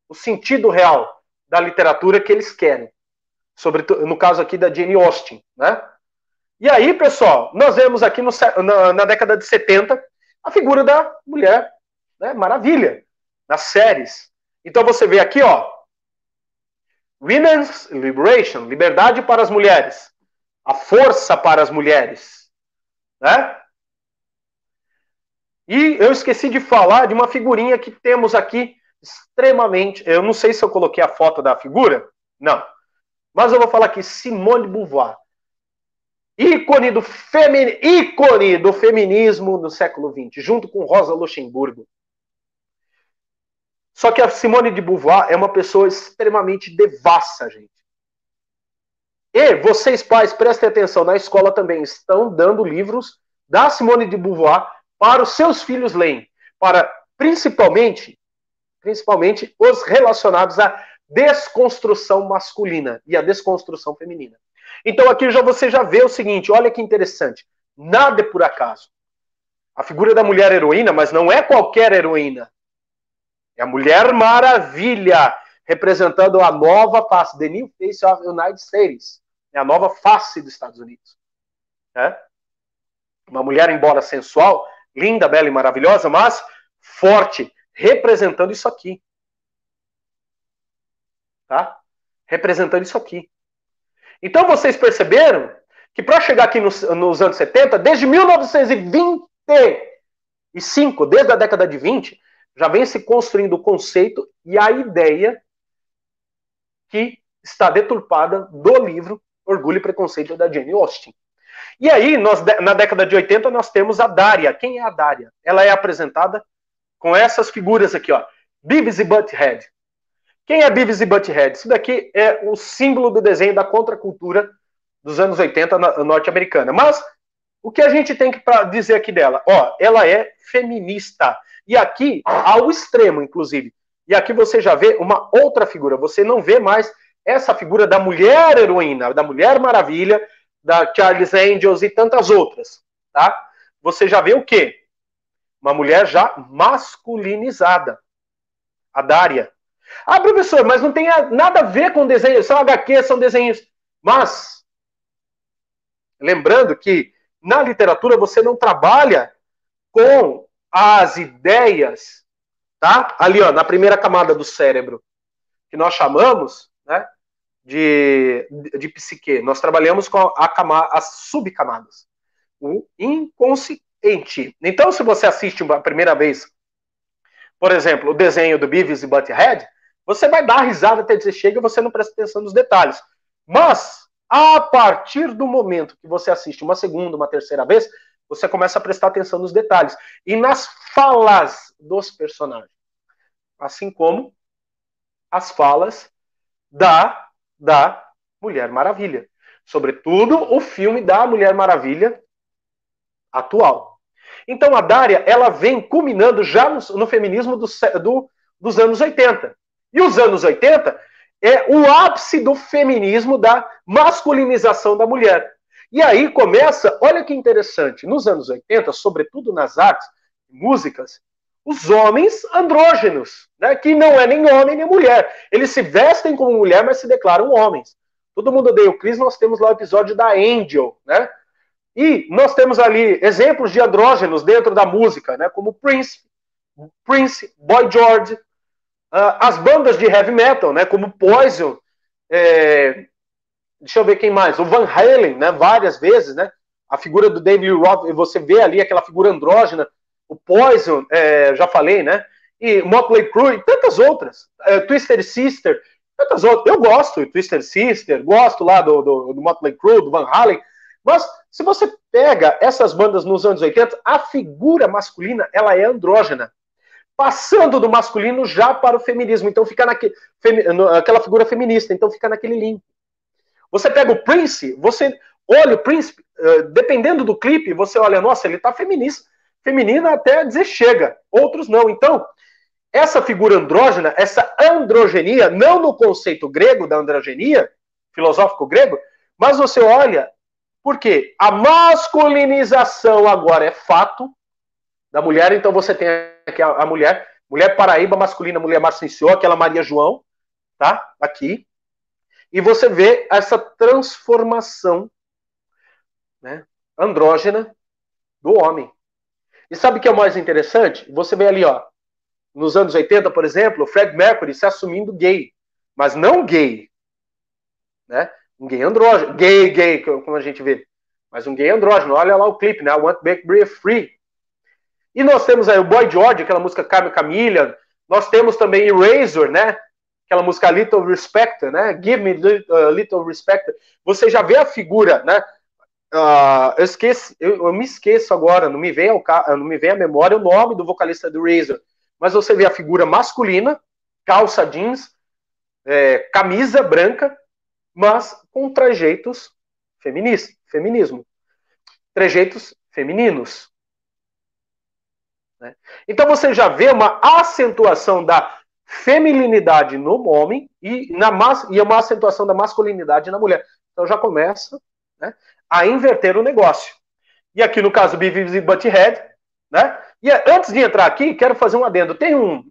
o sentido real da literatura que eles querem. Sobre, no caso aqui da Jane Austen, né? E aí, pessoal, nós vemos aqui no, na, na, década de 70 a figura da mulher, né? Maravilha, nas séries. Então você vê aqui, ó, Women's Liberation, liberdade para as mulheres, a força para as mulheres, né? E eu esqueci de falar de uma figurinha que temos aqui extremamente. Eu não sei se eu coloquei a foto da figura, não. Mas eu vou falar aqui Simone Beauvoir, ícone do, femin... ícone do feminismo no século XX, junto com Rosa Luxemburgo. Só que a Simone de Beauvoir é uma pessoa extremamente devassa, gente. E vocês, pais, prestem atenção, na escola também estão dando livros da Simone de Beauvoir para os seus filhos lerem. Para, principalmente, principalmente os relacionados à desconstrução masculina e à desconstrução feminina. Então aqui já você já vê o seguinte, olha que interessante, nada é por acaso. A figura da mulher heroína, mas não é qualquer heroína. É a Mulher Maravilha, representando a nova face, the new face of United States. É a nova face dos Estados Unidos. É? Uma mulher, embora sensual, linda, bela e maravilhosa, mas forte, representando isso aqui. Tá? Representando isso aqui. Então vocês perceberam que para chegar aqui nos, nos, anos 70, desde 1925, desde a década de 20, já vem se construindo o conceito e a ideia que está deturpada do livro Orgulho e Preconceito da Jane Austen. E aí, nós, na década de 80, nós temos a Daria. Quem é a Daria? Ela é apresentada com essas figuras aqui, ó. Beavis e Butthead. Quem é Beavis e Butthead? Isso daqui é o símbolo do desenho da contracultura dos anos 80 norte-americana. Mas o que a gente tem que dizer aqui dela? Ó, ela é feminista. E aqui, ao extremo, inclusive. E aqui você já vê uma outra figura. Você não vê mais essa figura da mulher heroína, da mulher maravilha, da Charles Angels e tantas outras, tá? Você já vê o quê? Uma mulher já masculinizada. A Dária. Ah, professor, mas não tem nada a ver com desenho, são HQ, são desenhos. Mas, lembrando que na literatura você não trabalha com as ideias, tá? Ali, ó, na primeira camada do cérebro, que nós chamamos, né, de, de psique. Nós trabalhamos com a camada, as subcamadas. O inconsciente. Então, se você assiste uma primeira vez, por exemplo, o desenho do Beavis e Butthead, você vai dar risada até dizer chega e você não presta atenção nos detalhes. Mas, a partir do momento que você assiste uma segunda, uma terceira vez, você começa a prestar atenção nos detalhes e nas falas dos personagens. Assim como as falas da, da Mulher Maravilha. Sobretudo o filme da Mulher Maravilha atual. Então a Dária, ela vem culminando já no, no feminismo do, do, dos anos 80. E os anos 80 é o ápice do feminismo, da masculinização da mulher. E aí começa, olha que interessante, nos anos 80, sobretudo nas artes, músicas, os homens andrógenos, né, que não é nem homem nem mulher. Eles se vestem como mulher, mas se declaram homens. Todo mundo odeia o Chris, nós temos lá o episódio da Angel, né? E nós temos ali exemplos de andrógenos dentro da música, né, como Prince, Prince, Boy George, Uh, as bandas de heavy metal, né, como Poison, é, deixa eu ver quem mais, o Van Halen, né, várias vezes, né, a figura do David Roth, você vê ali aquela figura andrógena, o Poison, é, já falei, né, e Motley Crue, e tantas outras, é, Twister Sister, tantas outras, eu gosto de Twister Sister, gosto lá do, do, do Motley Crue, do Van Halen, mas se você pega essas bandas nos anos 80, a figura masculina, ela é andrógena, passando do masculino já para o feminismo. Então fica naquele, aquela figura feminista, então fica naquele link. Você pega o Prince, você olha o Prince, eh, dependendo do clipe, você olha, nossa, ele está feminista, feminina até dizer chega, outros não. Então, essa figura andrógena, essa androgenia, não no conceito grego da androgenia, filosófico grego, mas você olha, porque a masculinização agora é fato, da mulher, então você tem aqui a, a mulher, mulher paraíba masculina, mulher Marcinciou, aquela Maria João, tá? Aqui. E você vê essa transformação né, andrógena do homem. E sabe o que é o mais interessante? Você vê ali, ó, nos anos 80, por exemplo, o Fred Mercury se assumindo gay, mas não gay, né? Um gay andrógeno, gay, gay, como a gente vê, mas um gay andrógeno. Olha lá o clipe, né? I Want to Break Free. E nós temos aí o Boy George, aquela música Carmen. Nós temos também Eraser, né? Aquela música Little Respect, né? Give Me uh, Little Respect. Você já vê a figura, né? Uh, eu, esqueço, eu, eu, me esqueço agora, não me, vem ao, não me vem à memória o nome do vocalista do Razor. Mas você vê a figura masculina, calça jeans, é, camisa branca, mas com trejeitos feministas, feminismo. Trejeitos femininos. Né? Então você já vê uma acentuação da feminilidade no homem e, na mas, e uma acentuação da masculinidade na mulher. Então já começa né, a inverter o negócio. E aqui no caso Beavis e Butthead, né? E antes de entrar aqui, quero fazer um adendo. Tem um,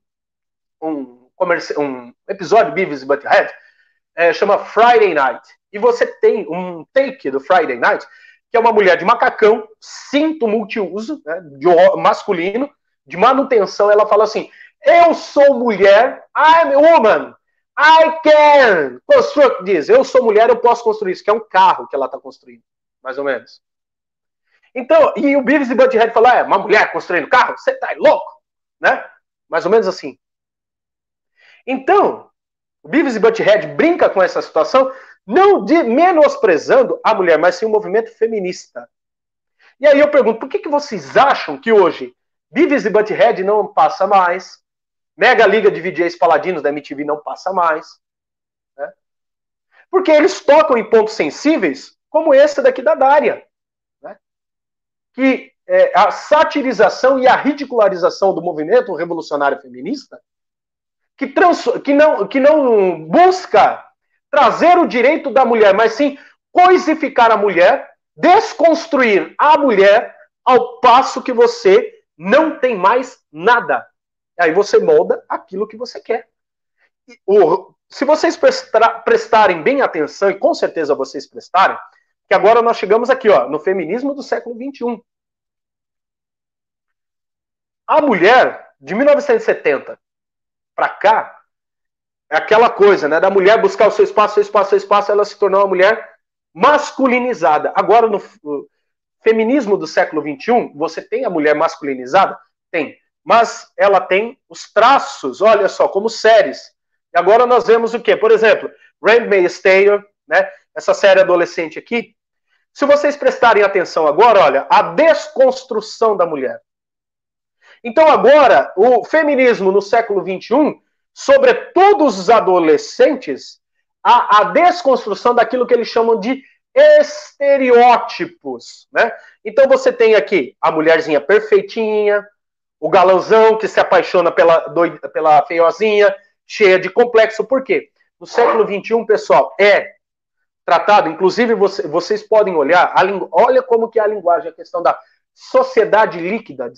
um, um episódio Beavis e Butthead, é, chama Friday Night. E você tem um take do Friday Night, que é uma mulher de macacão, cinto multiuso, né, de masculino, de manutenção. Ela fala assim: Eu sou mulher, I'm woman, I can construct this. Eu sou mulher, eu posso construir isso, que é um carro que ela está construindo, mais ou menos. Então, e o Beavis e Butthead falam: É, uma mulher construindo carro? Você tá louco? Né? Mais ou menos assim. Então, o Beavis e Butthead brinca com essa situação, não de menosprezando a mulher, mas sim o movimento feminista. E aí eu pergunto, por que, que vocês acham que hoje Beavis e Butthead não passa mais, Mega Liga de VJs Paladinos da MTV não passa mais? Né? Porque eles tocam em pontos sensíveis, como esse daqui da Dária. Né? Que é, a satirização e a ridicularização do movimento revolucionário feminista que, trans, que, não, que não busca trazer o direito da mulher, mas sim coisificar a mulher, desconstruir a mulher, ao passo que você não tem mais nada. Aí você molda aquilo que você quer. O, se vocês prestarem bem atenção, e com certeza vocês prestarem, que agora nós chegamos aqui, ó, no feminismo do século XXI. A mulher, de 1970 para cá, é aquela coisa, né? Da mulher buscar o seu espaço, seu espaço, seu espaço, ela se tornou uma mulher masculinizada. Agora, no, no feminismo do século XXI, você tem a mulher masculinizada? Tem. Mas ela tem os traços, olha só, como séries. E agora nós vemos o quê? Por exemplo, Handmaid's Tale, né? Essa série adolescente aqui. Se vocês prestarem atenção agora, olha, a desconstrução da mulher. Então, agora, o feminismo no século XXI, sobretudo os adolescentes, a, a desconstrução daquilo que eles chamam de estereótipos. Né? Então, você tem aqui a mulherzinha perfeitinha, o galãozão que se apaixona pela, pela feiozinha, cheia de complexo. Por quê? No século XXI, pessoal, é tratado, inclusive você, vocês podem olhar, a, olha como que é a linguagem, a questão da sociedade líquida,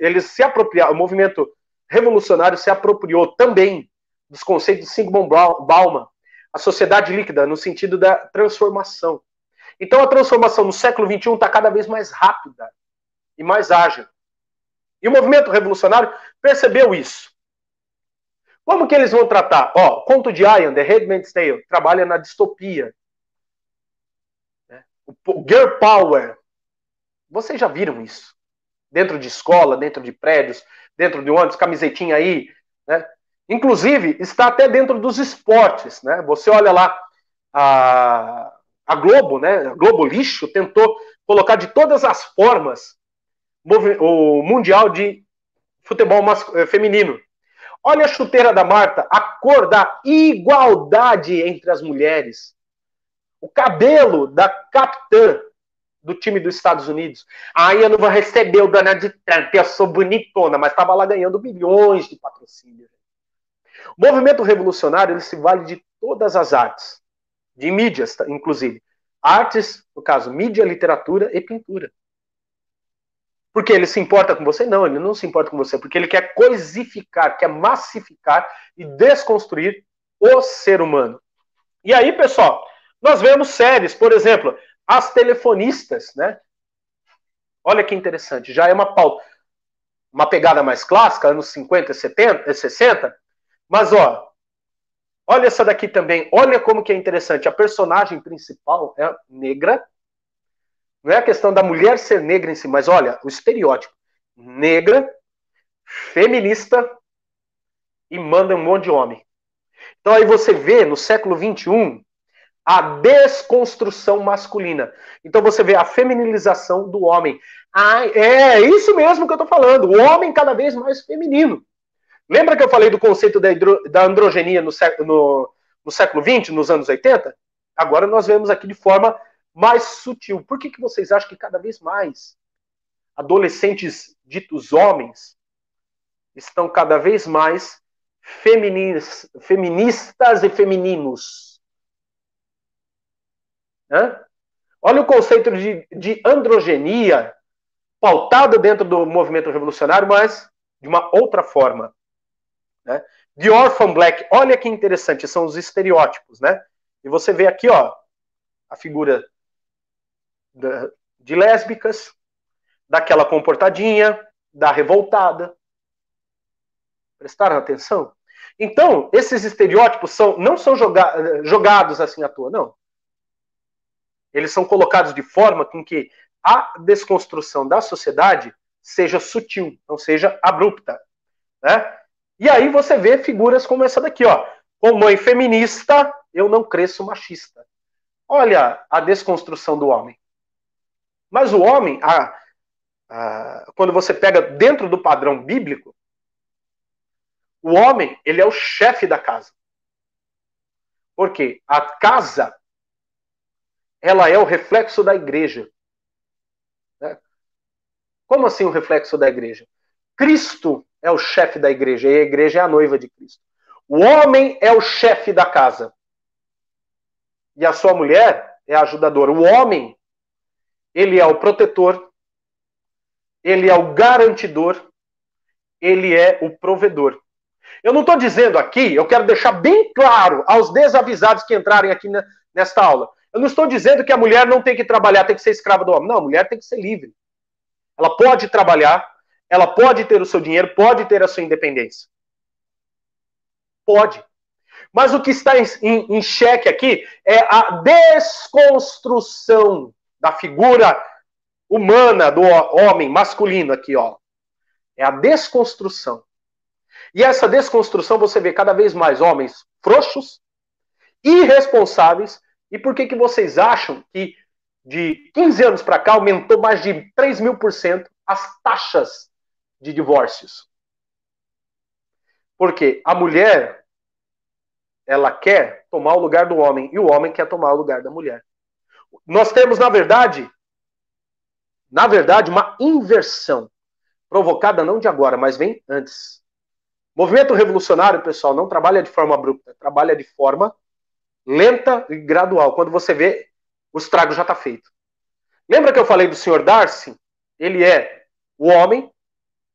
eles se apropriaram, o movimento revolucionário se apropriou também dos conceitos de Sigmund Bauman, a sociedade líquida, no sentido da transformação. Então a transformação no século XXI está cada vez mais rápida e mais ágil. E o movimento revolucionário percebeu isso. Como que eles vão tratar? Ó, conto de Ian, The Handmaid's Tale, trabalha na distopia. O Girl Power, vocês já viram isso? Dentro de escola, dentro de prédios, dentro de ônibus, camisetinha aí, né? Inclusive, está até dentro dos esportes, né? Você olha lá, a, a Globo, né? A Globo Lixo tentou colocar de todas as formas o Mundial de Futebol eh, Feminino. Olha a chuteira da Marta, a cor da igualdade entre as mulheres. O cabelo da capitã do time dos Estados Unidos. Aí eu não vou receber o Donald Trump, eu sou bonitona, mas estava lá ganhando bilhões de patrocínio. O movimento revolucionário ele se vale de todas as artes, de mídias, tá, inclusive. Artes, no caso, mídia, literatura e pintura. Porque ele se importa com você? Não, ele não se importa com você, porque ele quer coisificar, quer massificar e desconstruir o ser humano. E aí, pessoal, nós vemos séries, por exemplo, as telefonistas, né? Olha que interessante, já é uma pauta, uma pegada mais clássica, anos 50, 70, 60, mas ó, olha essa daqui também, olha como que é interessante, a personagem principal é negra, não é a questão da mulher ser negra em si, mas olha, o estereótipo, negra, feminista e manda um monte de homem. Então aí você vê no século 21 a desconstrução masculina. Então você vê a feminilização do homem. Ah, é isso mesmo que eu estou falando. O homem cada vez mais feminino. Lembra que eu falei do conceito da, hidro, da androgenia no, no, no século XX, nos anos 80? Agora nós vemos aqui de forma mais sutil. Por que, que vocês acham que cada vez mais adolescentes ditos homens estão cada vez mais feminis, feministas e femininos. Hã? Olha o conceito de, de androgenia pautado dentro do movimento revolucionário, mas de uma outra forma. Né? De Orphan Black, olha que interessante, são os estereótipos, né? E você vê aqui, ó, a figura de lésbicas, daquela comportadinha, da revoltada. Prestaram atenção? Então, esses estereótipos são, não são joga jogados assim à toa, não. Eles são colocados de forma com que a desconstrução da sociedade seja sutil, não seja abrupta. Né? E aí você vê figuras como essa daqui, ó. Com mãe feminista, eu não cresço machista. Olha a desconstrução do homem. Mas o homem, a, a, quando você pega dentro do padrão bíblico, o homem, ele é o chefe da casa. Porque a casa, ela é o reflexo da igreja. Né? Como assim o reflexo da igreja? Cristo é o chefe da igreja e a igreja é a noiva de Cristo. O homem é o chefe da casa. E a sua mulher é a ajudadora. O homem ele é o protetor, ele é o garantidor, ele é o provedor. Eu não estou dizendo aqui, eu quero deixar bem claro aos desavisados que entrarem aqui nesta aula. Eu não estou dizendo que a mulher não tem que trabalhar, tem que ser escrava do homem. Não, a mulher tem que ser livre. Ela pode trabalhar, ela pode ter o seu dinheiro, pode ter a sua independência. Pode. Mas o que está em, em, em xeque aqui é a desconstrução da figura humana do homem masculino aqui, ó. É a desconstrução. E essa desconstrução você vê cada vez mais homens frouxos, irresponsáveis. E por que, que vocês acham que de 15 anos para cá aumentou mais de 3 mil por cento as taxas de divórcios? Porque a mulher ela quer tomar o lugar do homem e o homem quer tomar o lugar da mulher. Nós temos, na verdade, na verdade, uma inversão provocada não de agora, mas vem antes. Movimento revolucionário, pessoal, não trabalha de forma abrupta, trabalha de forma lenta e gradual. Quando você vê, o estrago já está feito. Lembra que eu falei do senhor Darcy? Ele é o homem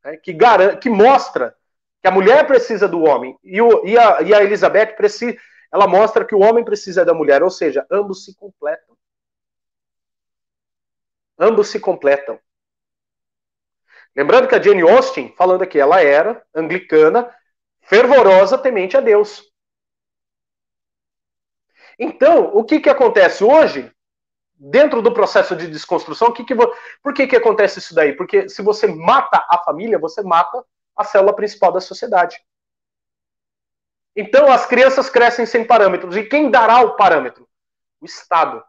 né, que, que mostra que a mulher precisa do homem e, o, e, a, e a Elizabeth precisa, ela mostra que o homem precisa da mulher, ou seja, ambos se completam. Ambos se completam. Lembrando que a Jane Austen, falando aqui, ela era anglicana, fervorosa, temente a Deus. Então, o que, que acontece hoje, dentro do processo de desconstrução, que que, por que, que acontece isso daí? Porque se você mata a família, você mata a célula principal da sociedade. Então, as crianças crescem sem parâmetros. E quem dará o parâmetro? O Estado.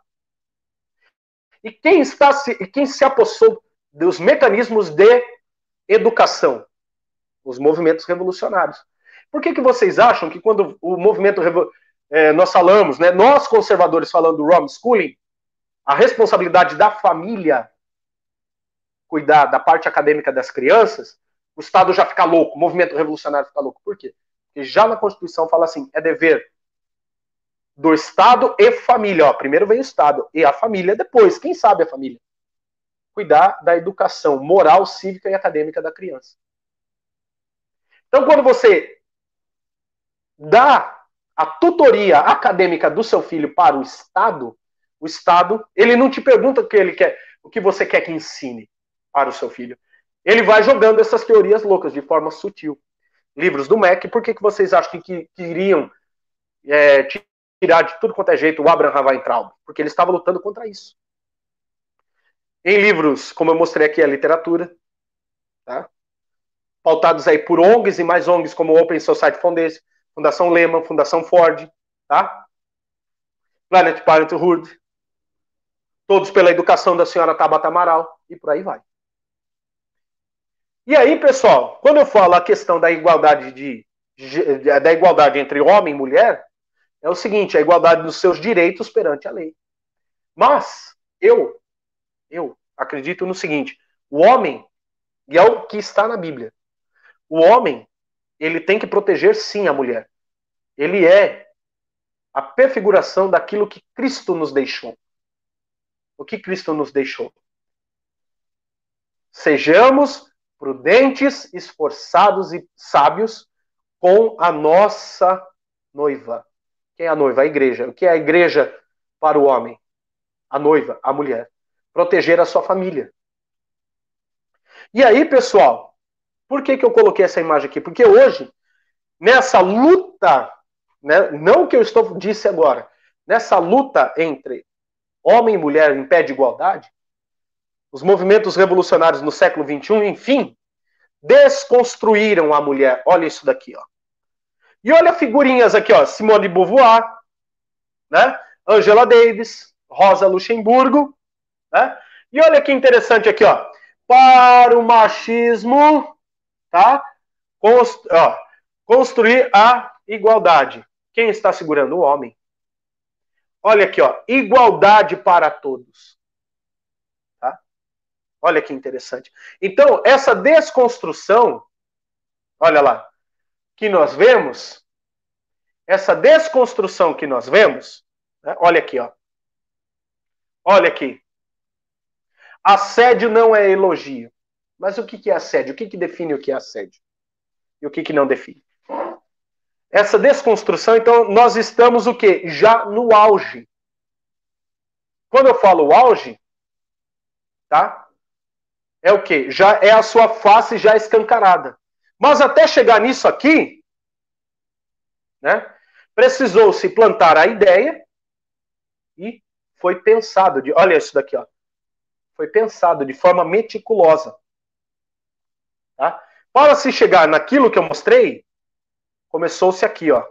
E quem está se, quem se apossou dos mecanismos de educação? Os movimentos revolucionários. Por que, que vocês acham que quando o movimento é, nós falamos, né, nós conservadores falando do homeschooling, a responsabilidade da família cuidar da parte acadêmica das crianças, o Estado já fica louco, o movimento revolucionário fica louco. Por quê? Porque já na Constituição fala assim, é dever do Estado e família. Ó, primeiro vem o Estado e a família depois. Quem sabe a família? Cuidar da educação moral, cívica e acadêmica da criança. Então, quando você dá a tutoria acadêmica do seu filho para o Estado, o Estado, ele não te pergunta o que ele quer, o que você quer que ensine para o seu filho. Ele vai jogando essas teorias loucas de forma sutil. Livros do MEC, por que, que vocês acham que, iriam é, tirar de tudo quanto é jeito o Abraham Weintraub, porque ele estava lutando contra isso. Em livros, como eu mostrei aqui, a literatura, tá? pautados aí por ONGs e mais ONGs como Open Society Foundation, Fundação Lehman, Fundação Ford, tá? Planet Parenthood, todos pela educação da senhora Tabata Amaral, e por aí vai. E aí, pessoal, quando eu falo a questão da igualdade de, de da igualdade entre homem e mulher, é o seguinte, a igualdade dos seus direitos perante a lei. Mas eu, eu acredito no seguinte, o homem, e é o que está na Bíblia, o homem, ele tem que proteger sim a mulher. Ele é a prefiguração daquilo que Cristo nos deixou. O que Cristo nos deixou? Sejamos prudentes, esforçados e sábios com a nossa noiva. Quem é a noiva? A igreja. O que é a igreja para o homem? A noiva, a mulher. Proteger a sua família. E aí, pessoal, por que, que eu coloquei essa imagem aqui? Porque hoje, nessa luta, né, não o que eu estou disse agora, nessa luta entre homem e mulher em pé de igualdade, os movimentos revolucionários no século XXI, enfim, desconstruíram a mulher. Olha isso daqui, ó. E olha figurinhas aqui, ó. Simone Beauvoir, né? Angela Davis, Rosa Luxemburgo, né? E olha que interessante aqui, ó. Para o machismo, tá? Ó, construir a igualdade. Quem está segurando o homem? Olha aqui, ó. Igualdade para todos. Tá? Olha que interessante. Então, essa desconstrução, olha lá, que nós vemos, essa desconstrução que nós vemos, né? olha aqui, ó. Olha aqui. Assédio não é elogio. Mas o que é assédio? O que, define o que é assédio? E o que, que não define? Essa desconstrução, então, nós estamos o quê? Já no auge. Quando eu falo auge, tá? É o quê? Já é a sua face já escancarada. Mas até chegar nisso aqui, né, precisou-se plantar a ideia e foi pensado de, olha isso daqui, ó. Foi pensado de forma meticulosa. Tá? Para se chegar naquilo que eu mostrei, começou-se aqui, ó.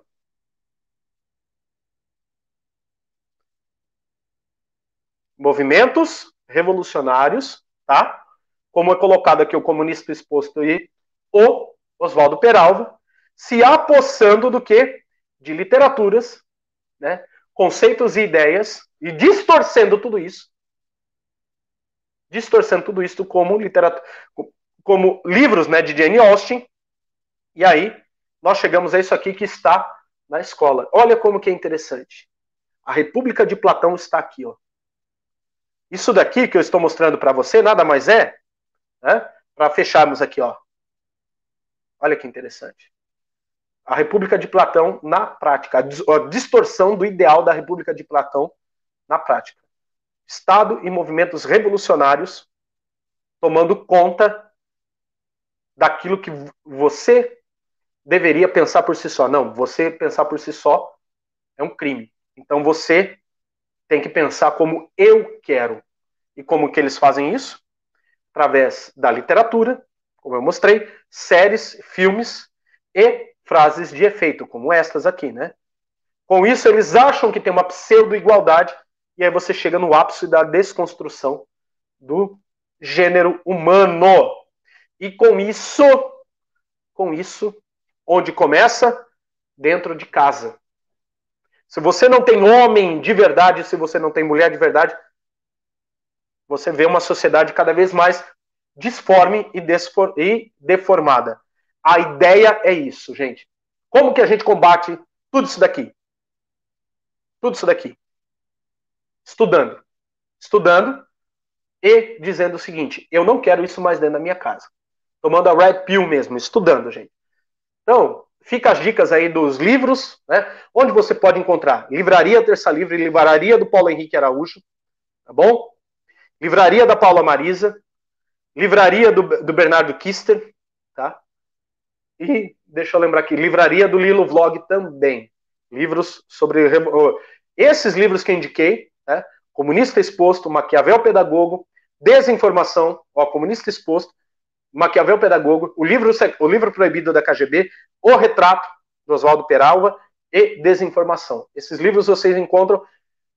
Movimentos revolucionários, tá? Como é colocado aqui o comunista exposto e o Oswaldo Peralva, se apossando do que? De literaturas, né? conceitos e ideias, e distorcendo tudo isso, distorcendo tudo isso como literatura, como livros né, de Jane Austen, e aí nós chegamos a isso aqui que está na escola. Olha como que é interessante. A República de Platão está aqui, ó. Isso daqui que eu estou mostrando para você nada mais é, né, para fecharmos aqui, ó. Olha que interessante. A República de Platão na prática, a distorção do ideal da República de Platão na prática. Estado e movimentos revolucionários tomando conta daquilo que você deveria pensar por si só. Não, você pensar por si só é um crime. Então você tem que pensar como eu quero. E como que eles fazem isso? Através da literatura, como eu mostrei, séries, filmes e frases de efeito, como estas aqui, né? Com isso, eles acham que tem uma pseudo-igualdade, e aí você chega no ápice da desconstrução do gênero humano. E com isso, com isso, onde começa? Dentro de casa. Se você não tem homem de verdade, se você não tem mulher de verdade, você vê uma sociedade cada vez mais disforme e, e deformada. A ideia é isso, gente. Como que a gente combate tudo isso daqui? Tudo isso daqui. Estudando. Estudando e dizendo o seguinte: eu não quero isso mais dentro da minha casa. Tomando a Red Pill mesmo, estudando, gente. Então, fica as dicas aí dos livros, né? Onde você pode encontrar Livraria Terça Livre, Livraria do Paulo Henrique Araújo, tá bom? Livraria da Paula Marisa, Livraria do, do Bernardo Kister, tá? E deixa eu lembrar aqui, Livraria do Lilo Vlog também. Livros sobre. Esses livros que eu indiquei, né? Comunista Exposto, Maquiavel Pedagogo, Desinformação, ó, Comunista Exposto, Maquiavel Pedagogo, o livro, o livro Proibido da KGB, O Retrato, do Oswaldo Peralva, e Desinformação. Esses livros vocês encontram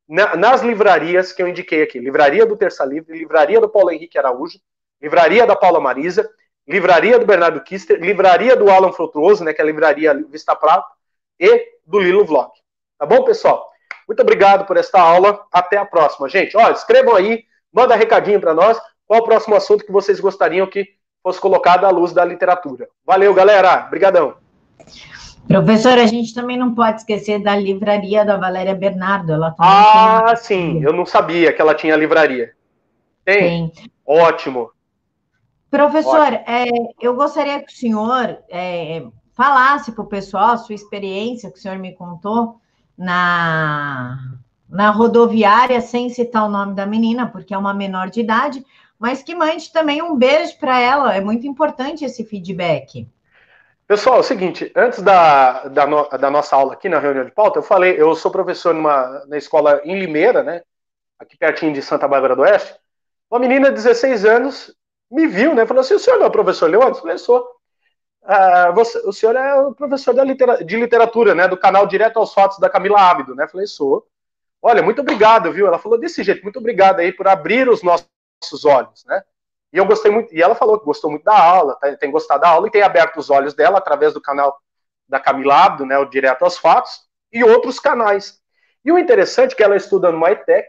na, nas livrarias que eu indiquei aqui. Livraria do Terça Livre, Livraria do Paulo Henrique Araújo, Livraria da Paula Marisa, Livraria do Bernardo Kister, Livraria do Alan Frutuoso, né, que é a Livraria Vista Prata, e do Lilo Vlog. Tá bom, pessoal? Muito obrigado por esta aula. Até a próxima, gente. Ó, escrevam aí, manda recadinho para nós. Qual o próximo assunto que vocês gostariam que fosse colocado à luz da literatura? Valeu, galera. Obrigadão. Professora, a gente também não pode esquecer da livraria da Valéria Bernardo. Ela ah, uma... sim, eu não sabia que ela tinha livraria. Tem? Tem. Ótimo. Professor, é, eu gostaria que o senhor é, falasse para o pessoal a sua experiência que o senhor me contou na, na rodoviária, sem citar o nome da menina, porque é uma menor de idade, mas que mande também um beijo para ela. É muito importante esse feedback. Pessoal, é o seguinte, antes da, da, no, da, nossa aula aqui na reunião de pauta, eu falei, eu sou professor numa, na escola em Limeira, né, aqui pertinho de Santa Bárbara do Oeste. Uma menina de 16 anos me viu, né, falou assim, o senhor não é o professor? Eu falei, sou. Ah, você, o senhor é o professor litera, de literatura, né, do canal Direto aos Fatos da Camila Ábido, né, falei, sou. Olha, muito obrigado, viu? Ela falou desse jeito, muito obrigado aí por abrir os nossos olhos, né. E eu gostei muito, e ela falou que gostou muito da aula, tá, tem gostado da aula e tem aberto os olhos dela através do canal da Camila Abdo, né, o Direto aos Fatos, e outros canais. E o interessante é que ela estuda no MyTech,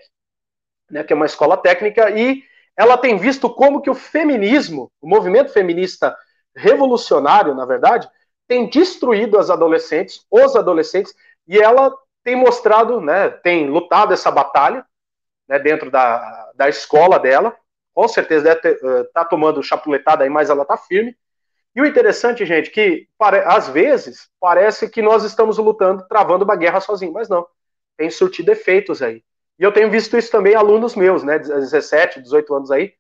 né, que é uma escola técnica, e ela tem visto como que o feminismo, o movimento feminista revolucionário, na verdade, tem destruído as adolescentes, os adolescentes, e ela tem mostrado, né, tem lutado essa batalha né, dentro da, da escola dela, com certeza deve estar uh, tá tomando chapuletada aí, mas ela está firme. E o interessante, gente, que às vezes parece que nós estamos lutando, travando uma guerra sozinho, mas não. Tem surtido efeitos aí. E eu tenho visto isso também alunos meus, né, 17, 18 anos aí,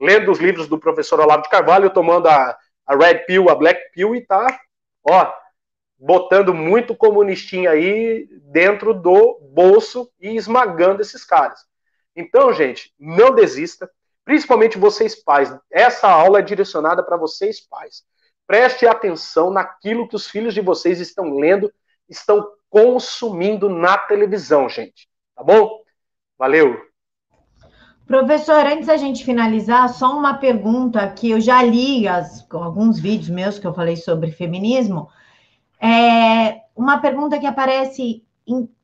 lendo os livros do professor Olavo de Carvalho, tomando a, a Red Pill, a Black Pill e tá, ó, botando muito comunistinha aí dentro do bolso e esmagando esses caras. Então, gente, não desista principalmente vocês pais. Essa aula é direcionada para vocês pais. Preste atenção naquilo que os filhos de vocês estão lendo, estão consumindo na televisão, gente. Tá bom? Valeu. Professor, antes da gente finalizar, só uma pergunta que eu já li as, alguns vídeos meus que eu falei sobre feminismo. É uma pergunta que aparece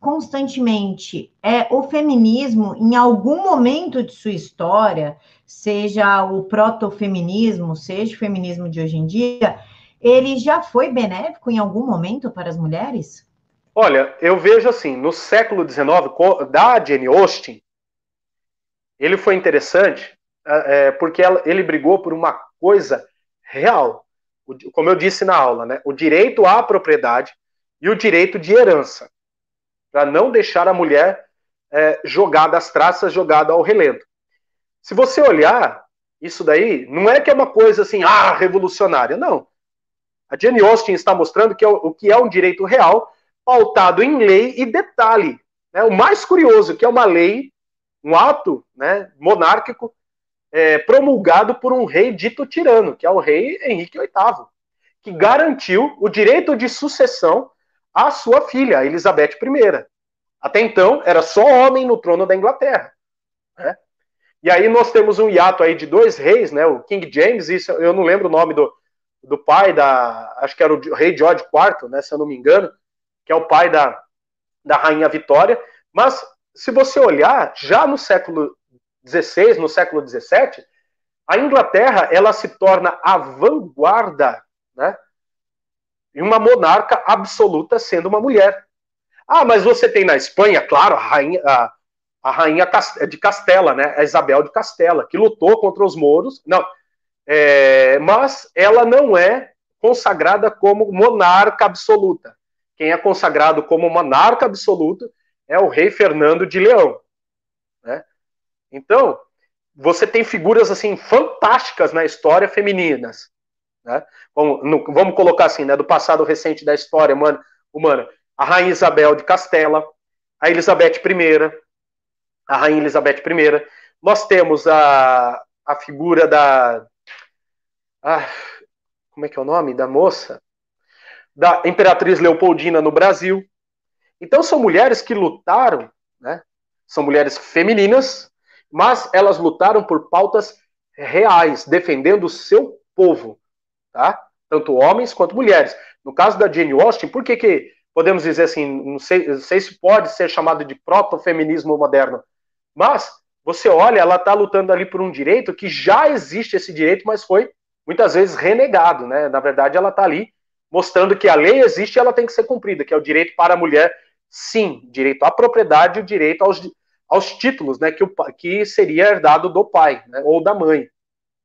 constantemente é o feminismo em algum momento de sua história, seja o protofeminismo, seja o feminismo de hoje em dia, ele já foi benéfico em algum momento para as mulheres? Olha, eu vejo assim, no século XIX, da Jane Austen, ele foi interessante é, é porque ela, ele brigou por uma coisa real, como eu disse na aula, né? O direito à propriedade e o direito de herança para não deixar a mulher é, jogada às traças, jogada ao relento. Se você olhar, isso daí não é que é uma coisa assim, ah, revolucionária, não. A Jane Austen está mostrando que é o, o que é um direito real, pautado em lei e detalhe. Né? O mais curioso, que é uma lei, um ato né, monárquico, é, promulgado por um rei dito tirano, que é o rei Henrique VIII, que garantiu o direito de sucessão a sua filha, Elizabeth I. Até então, era só homem no trono da Inglaterra. Né? E aí nós temos um hiato aí de dois reis, né? O King James, isso eu não lembro o nome do, do pai da. Acho que era o rei George IV, né? Se eu não me engano, que é o pai da, da rainha Vitória. Mas se você olhar, já no século XVI, no século XVII, a Inglaterra ela se torna a vanguarda, né? e uma monarca absoluta sendo uma mulher. Ah, mas você tem na Espanha, claro, a rainha, a, a rainha de Castela, né? A Isabel de Castela, que lutou contra os mouros. Não, é, mas ela não é consagrada como monarca absoluta. Quem é consagrado como monarca absoluta é o rei Fernando de Leão. Né? Então, você tem figuras assim fantásticas na história femininas. Né? Vamos, no, vamos colocar assim, né, do passado recente da história humana, humana, a Rainha Isabel de Castela, a Elizabeth I, a Rainha Elizabeth I, nós temos a, a figura da. Ah, como é que é o nome da moça? Da Imperatriz Leopoldina no Brasil. Então são mulheres que lutaram, né? São mulheres femininas, mas elas lutaram por pautas reais, defendendo o seu povo, tá? Tanto homens quanto mulheres. No caso da Jane Austen, por que, que podemos dizer assim, não sei, não sei se pode ser chamado de proto-feminismo moderno, mas você olha, ela está lutando ali por um direito que já existe esse direito, mas foi muitas vezes renegado, né? Na verdade, ela está ali mostrando que a lei existe e ela tem que ser cumprida, que é o direito para a mulher, sim, direito à propriedade e o direito aos, aos títulos, né, que, o, que seria herdado do pai né, ou da mãe.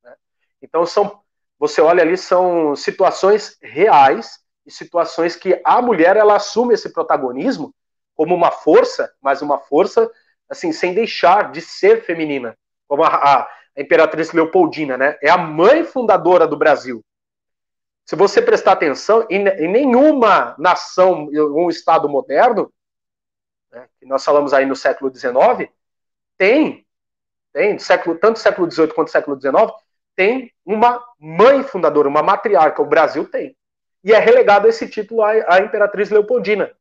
Né? Então são, você olha ali, são situações reais e situações que a mulher ela assume esse protagonismo como uma força, mas uma força assim sem deixar de ser feminina, como a, a, a imperatriz Leopoldina, né? É a mãe fundadora do Brasil. Se você prestar atenção, em, nenhuma nação, um estado moderno, né, que nós falamos aí no século XIX, tem, tem século, tanto século XVIII quanto século XIX, tem uma mãe fundadora, uma matriarca. O Brasil tem. E é relegado esse título à, à Imperatriz Leopoldina.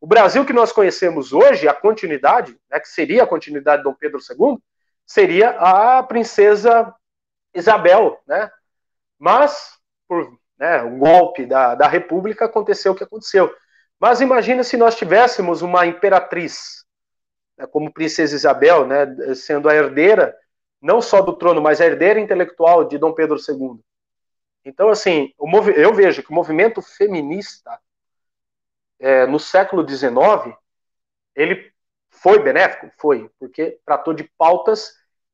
O Brasil que nós conhecemos hoje, a continuidade, né, que seria a continuidade de Dom Pedro II, seria a princesa Isabel, né? Mas, por né, um golpe da, da República, aconteceu o que aconteceu. Mas imagina se nós tivéssemos uma imperatriz, né, como princesa Isabel, né, sendo a herdeira, não só do trono, mas a herdeira intelectual de Dom Pedro II. Então, assim, eu vejo que o movimento feminista é, no século XIX, ele foi benéfico? Foi, porque tratou de pautas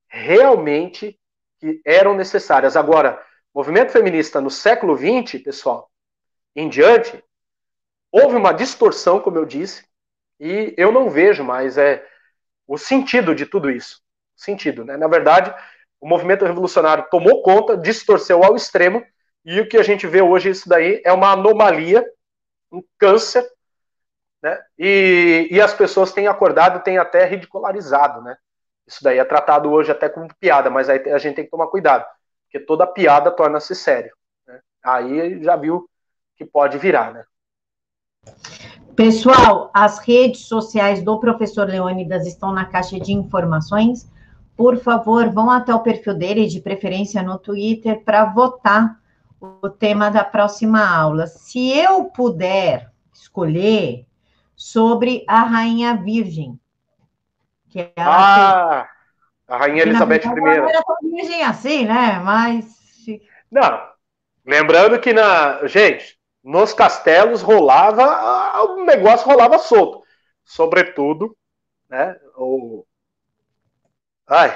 realmente que eram necessárias. Agora, movimento feminista no século XX, pessoal, em diante, houve uma distorção, como eu disse, e eu não vejo mais é, o sentido de tudo isso. Sentido, né? Na verdade, o movimento revolucionário tomou conta, distorceu ao extremo, e o que a gente vê hoje, isso daí é uma anomalia, um câncer né? E, e as pessoas têm acordado, têm até ridicularizado, né? Isso daí é tratado hoje até como piada, mas aí a gente tem que tomar cuidado, porque toda piada torna-se sério. Né? Aí já viu que pode virar, né? Pessoal, as redes sociais do professor Leônidas estão na caixa de informações. Por favor, vão até o perfil dele, de preferência no Twitter, para votar o tema da próxima aula. Se eu puder escolher, sobre a Rainha Virgem. Que ah, a Rainha Elizabeth I. Não era tão virgem assim, né? Mas. Não. Lembrando que na. Gente, nos castelos rolava. O negócio rolava solto. Sobretudo, né? O. Ai.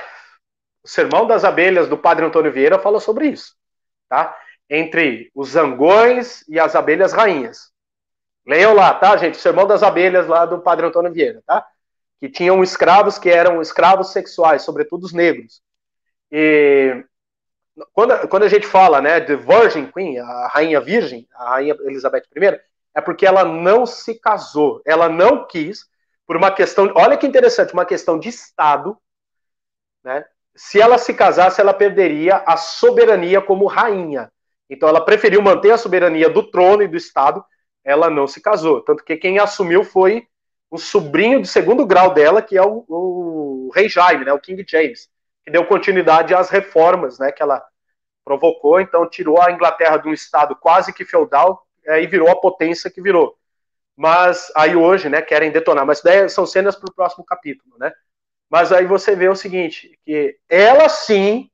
O Sermão das Abelhas do Padre Antônio Vieira fala sobre isso, tá? Entre os zangões e as abelhas rainhas. Leiam lá, tá, gente? O Sermão das Abelhas, lá do Padre Antônio Vieira, tá? Que tinham escravos que eram escravos sexuais, sobretudo os negros. E quando, quando a gente fala, né, de Virgin Queen, a rainha virgem, a rainha Elizabeth I, é porque ela não se casou, ela não quis, por uma questão, olha que interessante, uma questão de Estado, né? Se ela se casasse, ela perderia a soberania como rainha. Então ela preferiu manter a soberania do trono e do Estado ela não se casou. Tanto que quem assumiu foi o sobrinho de segundo grau dela, que é o, o, rei Jaime, né, o King James, que deu continuidade às reformas né, que ela provocou. Então, tirou a Inglaterra de um estado quase que feudal é, e virou a potência que virou. Mas aí hoje, né, querem detonar. Mas daí são cenas para o próximo capítulo, né? Mas aí você vê o seguinte, que ela sim,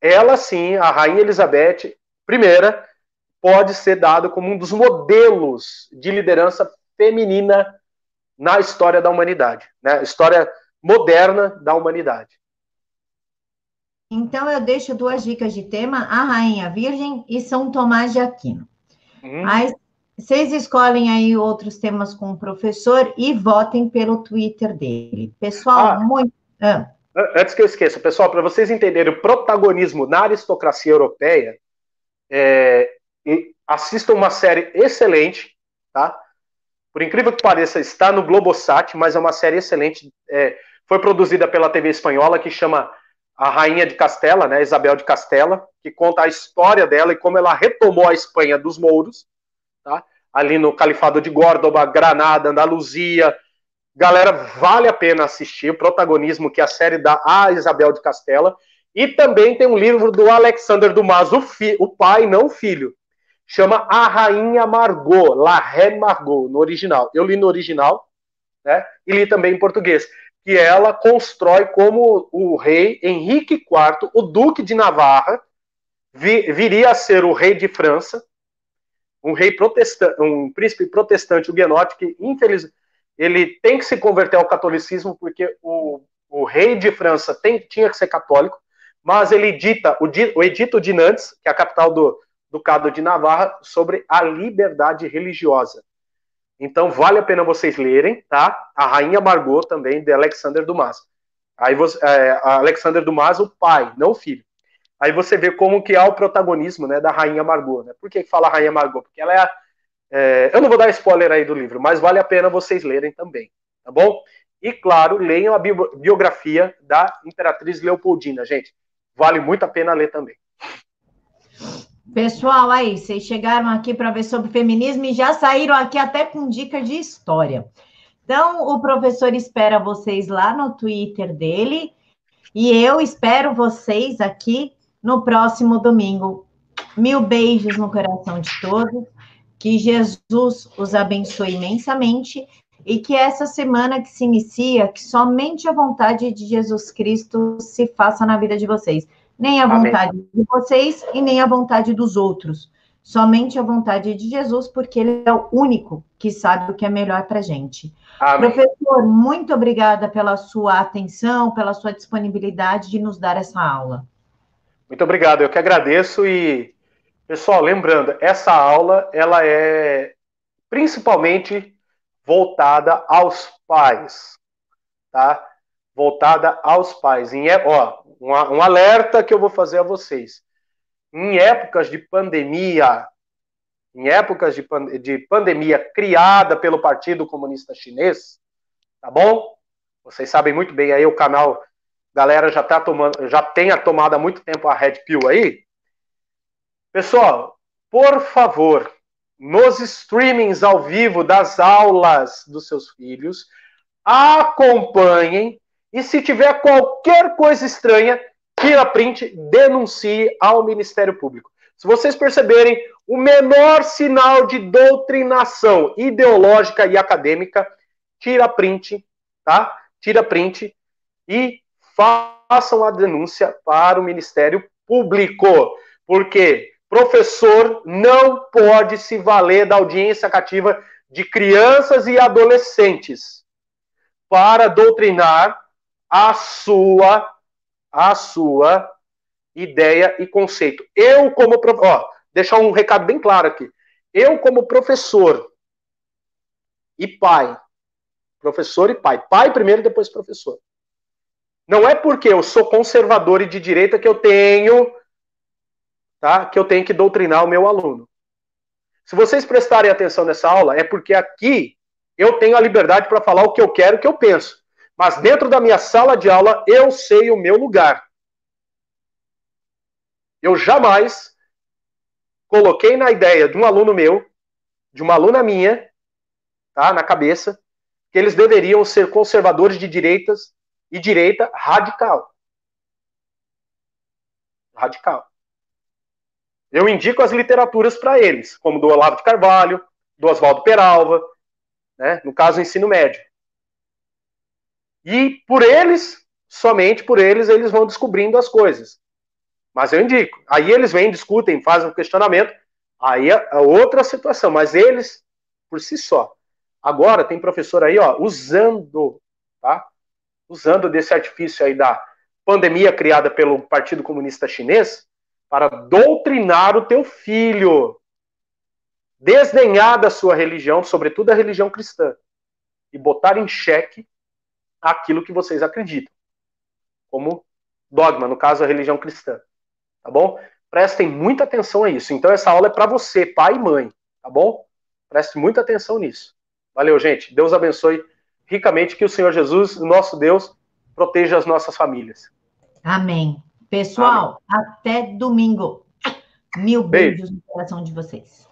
ela sim, a rainha Elizabeth I, pode ser dado como um dos modelos de liderança feminina na história da humanidade, né? História moderna da humanidade. Então eu deixo duas dicas de tema: a Rainha Virgem e São Tomás de Aquino. Hum. Aí, vocês escolhem aí outros temas com o professor e votem pelo Twitter dele. Pessoal, ah, muito. Ah. Antes que eu esqueça, pessoal, para vocês entenderem o protagonismo na aristocracia europeia, é, assistam uma série excelente, tá? Por incrível que pareça, está no Globosat, mas é uma série excelente. É, foi produzida pela TV espanhola que chama A Rainha de Castela, né, Isabel de Castela, que conta a história dela e como ela retomou a Espanha dos mouros, tá? Ali no Califado de Górdoba, Granada, Andaluzia. Galera, vale a pena assistir o protagonismo que a série dá a Isabel de Castela. E também tem um livro do Alexander Dumas, o, o pai, não o filho, chama A Rainha Margot, La Reine Margot, no original. Eu li no original, né? E li também em português. Que ela constrói como o rei Henrique IV, o Duque de Navarra, vi, viria a ser o rei de França, um rei protestante, um príncipe protestante huguenote que, infelizmente, ele tem que se converter ao catolicismo porque o, o rei de França tem, tinha que ser católico, mas ele dita o, o Edito de Nantes, que é a capital do Ducado de Navarra, sobre a liberdade religiosa. Então vale a pena vocês lerem, tá? A Rainha Margot também, de Alexander Dumas. Aí você, é, Alexander Dumas, o pai, não o filho. Aí você vê como que há o protagonismo né, da Rainha Margot. Né? Por que fala Rainha Margot? Porque ela é, é, Eu não vou dar spoiler aí do livro, mas vale a pena vocês lerem também, tá bom? E, claro, leiam a biografia da Imperatriz Leopoldina, gente. Vale muito a pena ler também. Pessoal, aí, vocês chegaram aqui para ver sobre feminismo e já saíram aqui até com dicas de história. Então, o professor espera vocês lá no Twitter dele e eu espero vocês aqui no próximo domingo. Mil beijos no coração de todos. Que Jesus os abençoe imensamente e que essa semana que se inicia, que somente a vontade de Jesus Cristo se faça na vida de vocês. Nem a vontade Amém. de vocês e nem a vontade dos outros. Somente a vontade de Jesus, porque ele é o único que sabe o que é melhor para a gente. Amém. Professor, muito obrigada pela sua atenção, pela sua disponibilidade de nos dar essa aula. Muito obrigado, eu que agradeço e pessoal, lembrando, essa aula ela é principalmente voltada aos pais, tá? Voltada aos pais. Em, ó, um, um alerta que eu vou fazer a vocês. Em épocas de pandemia, em épocas de, de pandemia criada pelo Partido Comunista Chinês, tá bom? Vocês sabem muito bem aí o canal, galera já tá tomando, já tem tomado há muito tempo a Red Pill aí. Pessoal, por favor, nos streamings ao vivo das aulas dos seus filhos, acompanhem e se tiver qualquer coisa estranha, tira print, denuncie ao Ministério Público. Se vocês perceberem o menor sinal de doutrinação ideológica e acadêmica, tira print, tá? Tira print e façam a denúncia para o Ministério Público, porque professor não pode se valer da audiência cativa de crianças e adolescentes para doutrinar a sua a sua ideia e conceito. Eu como ó, deixar um recado bem claro aqui. Eu como professor e pai, professor e pai, pai primeiro depois professor. Não é porque eu sou conservador e de direita que eu tenho, tá? Que eu tenho que doutrinar o meu aluno. Se vocês prestarem atenção nessa aula, é porque aqui eu tenho a liberdade para falar o que eu quero, o que eu penso. Mas dentro da minha sala de aula, eu sei o meu lugar. Eu jamais coloquei na ideia de um aluno meu, de uma aluna minha, tá, na cabeça, que eles deveriam ser conservadores de direitas e direita radical. Radical. Eu indico as literaturas para eles, como do Olavo de Carvalho, do Oswaldo Peralva, né, no caso ensino médio. E por eles, somente por eles, eles vão descobrindo as coisas. Mas eu indico. Aí eles vêm, discutem, fazem um questionamento. Aí é, é outra situação. Mas eles, por si só. Agora tem professor aí, ó, usando, tá? Usando desse artifício aí da pandemia criada pelo Partido Comunista Chinês para doutrinar o teu filho, desdenhar da sua religião, sobretudo a religião cristã, e botar em xeque aquilo que vocês acreditam, como dogma, no caso a religião cristã. Tá bom? Prestem muita atenção a isso. Então essa aula é para você, pai e mãe, tá bom? Preste muita atenção nisso. Valeu, gente. Deus abençoe ricamente que o Senhor Jesus, nosso Deus, proteja as nossas famílias. Amém. Pessoal, Amém. até domingo. Mil beijos Beijo. no coração de vocês.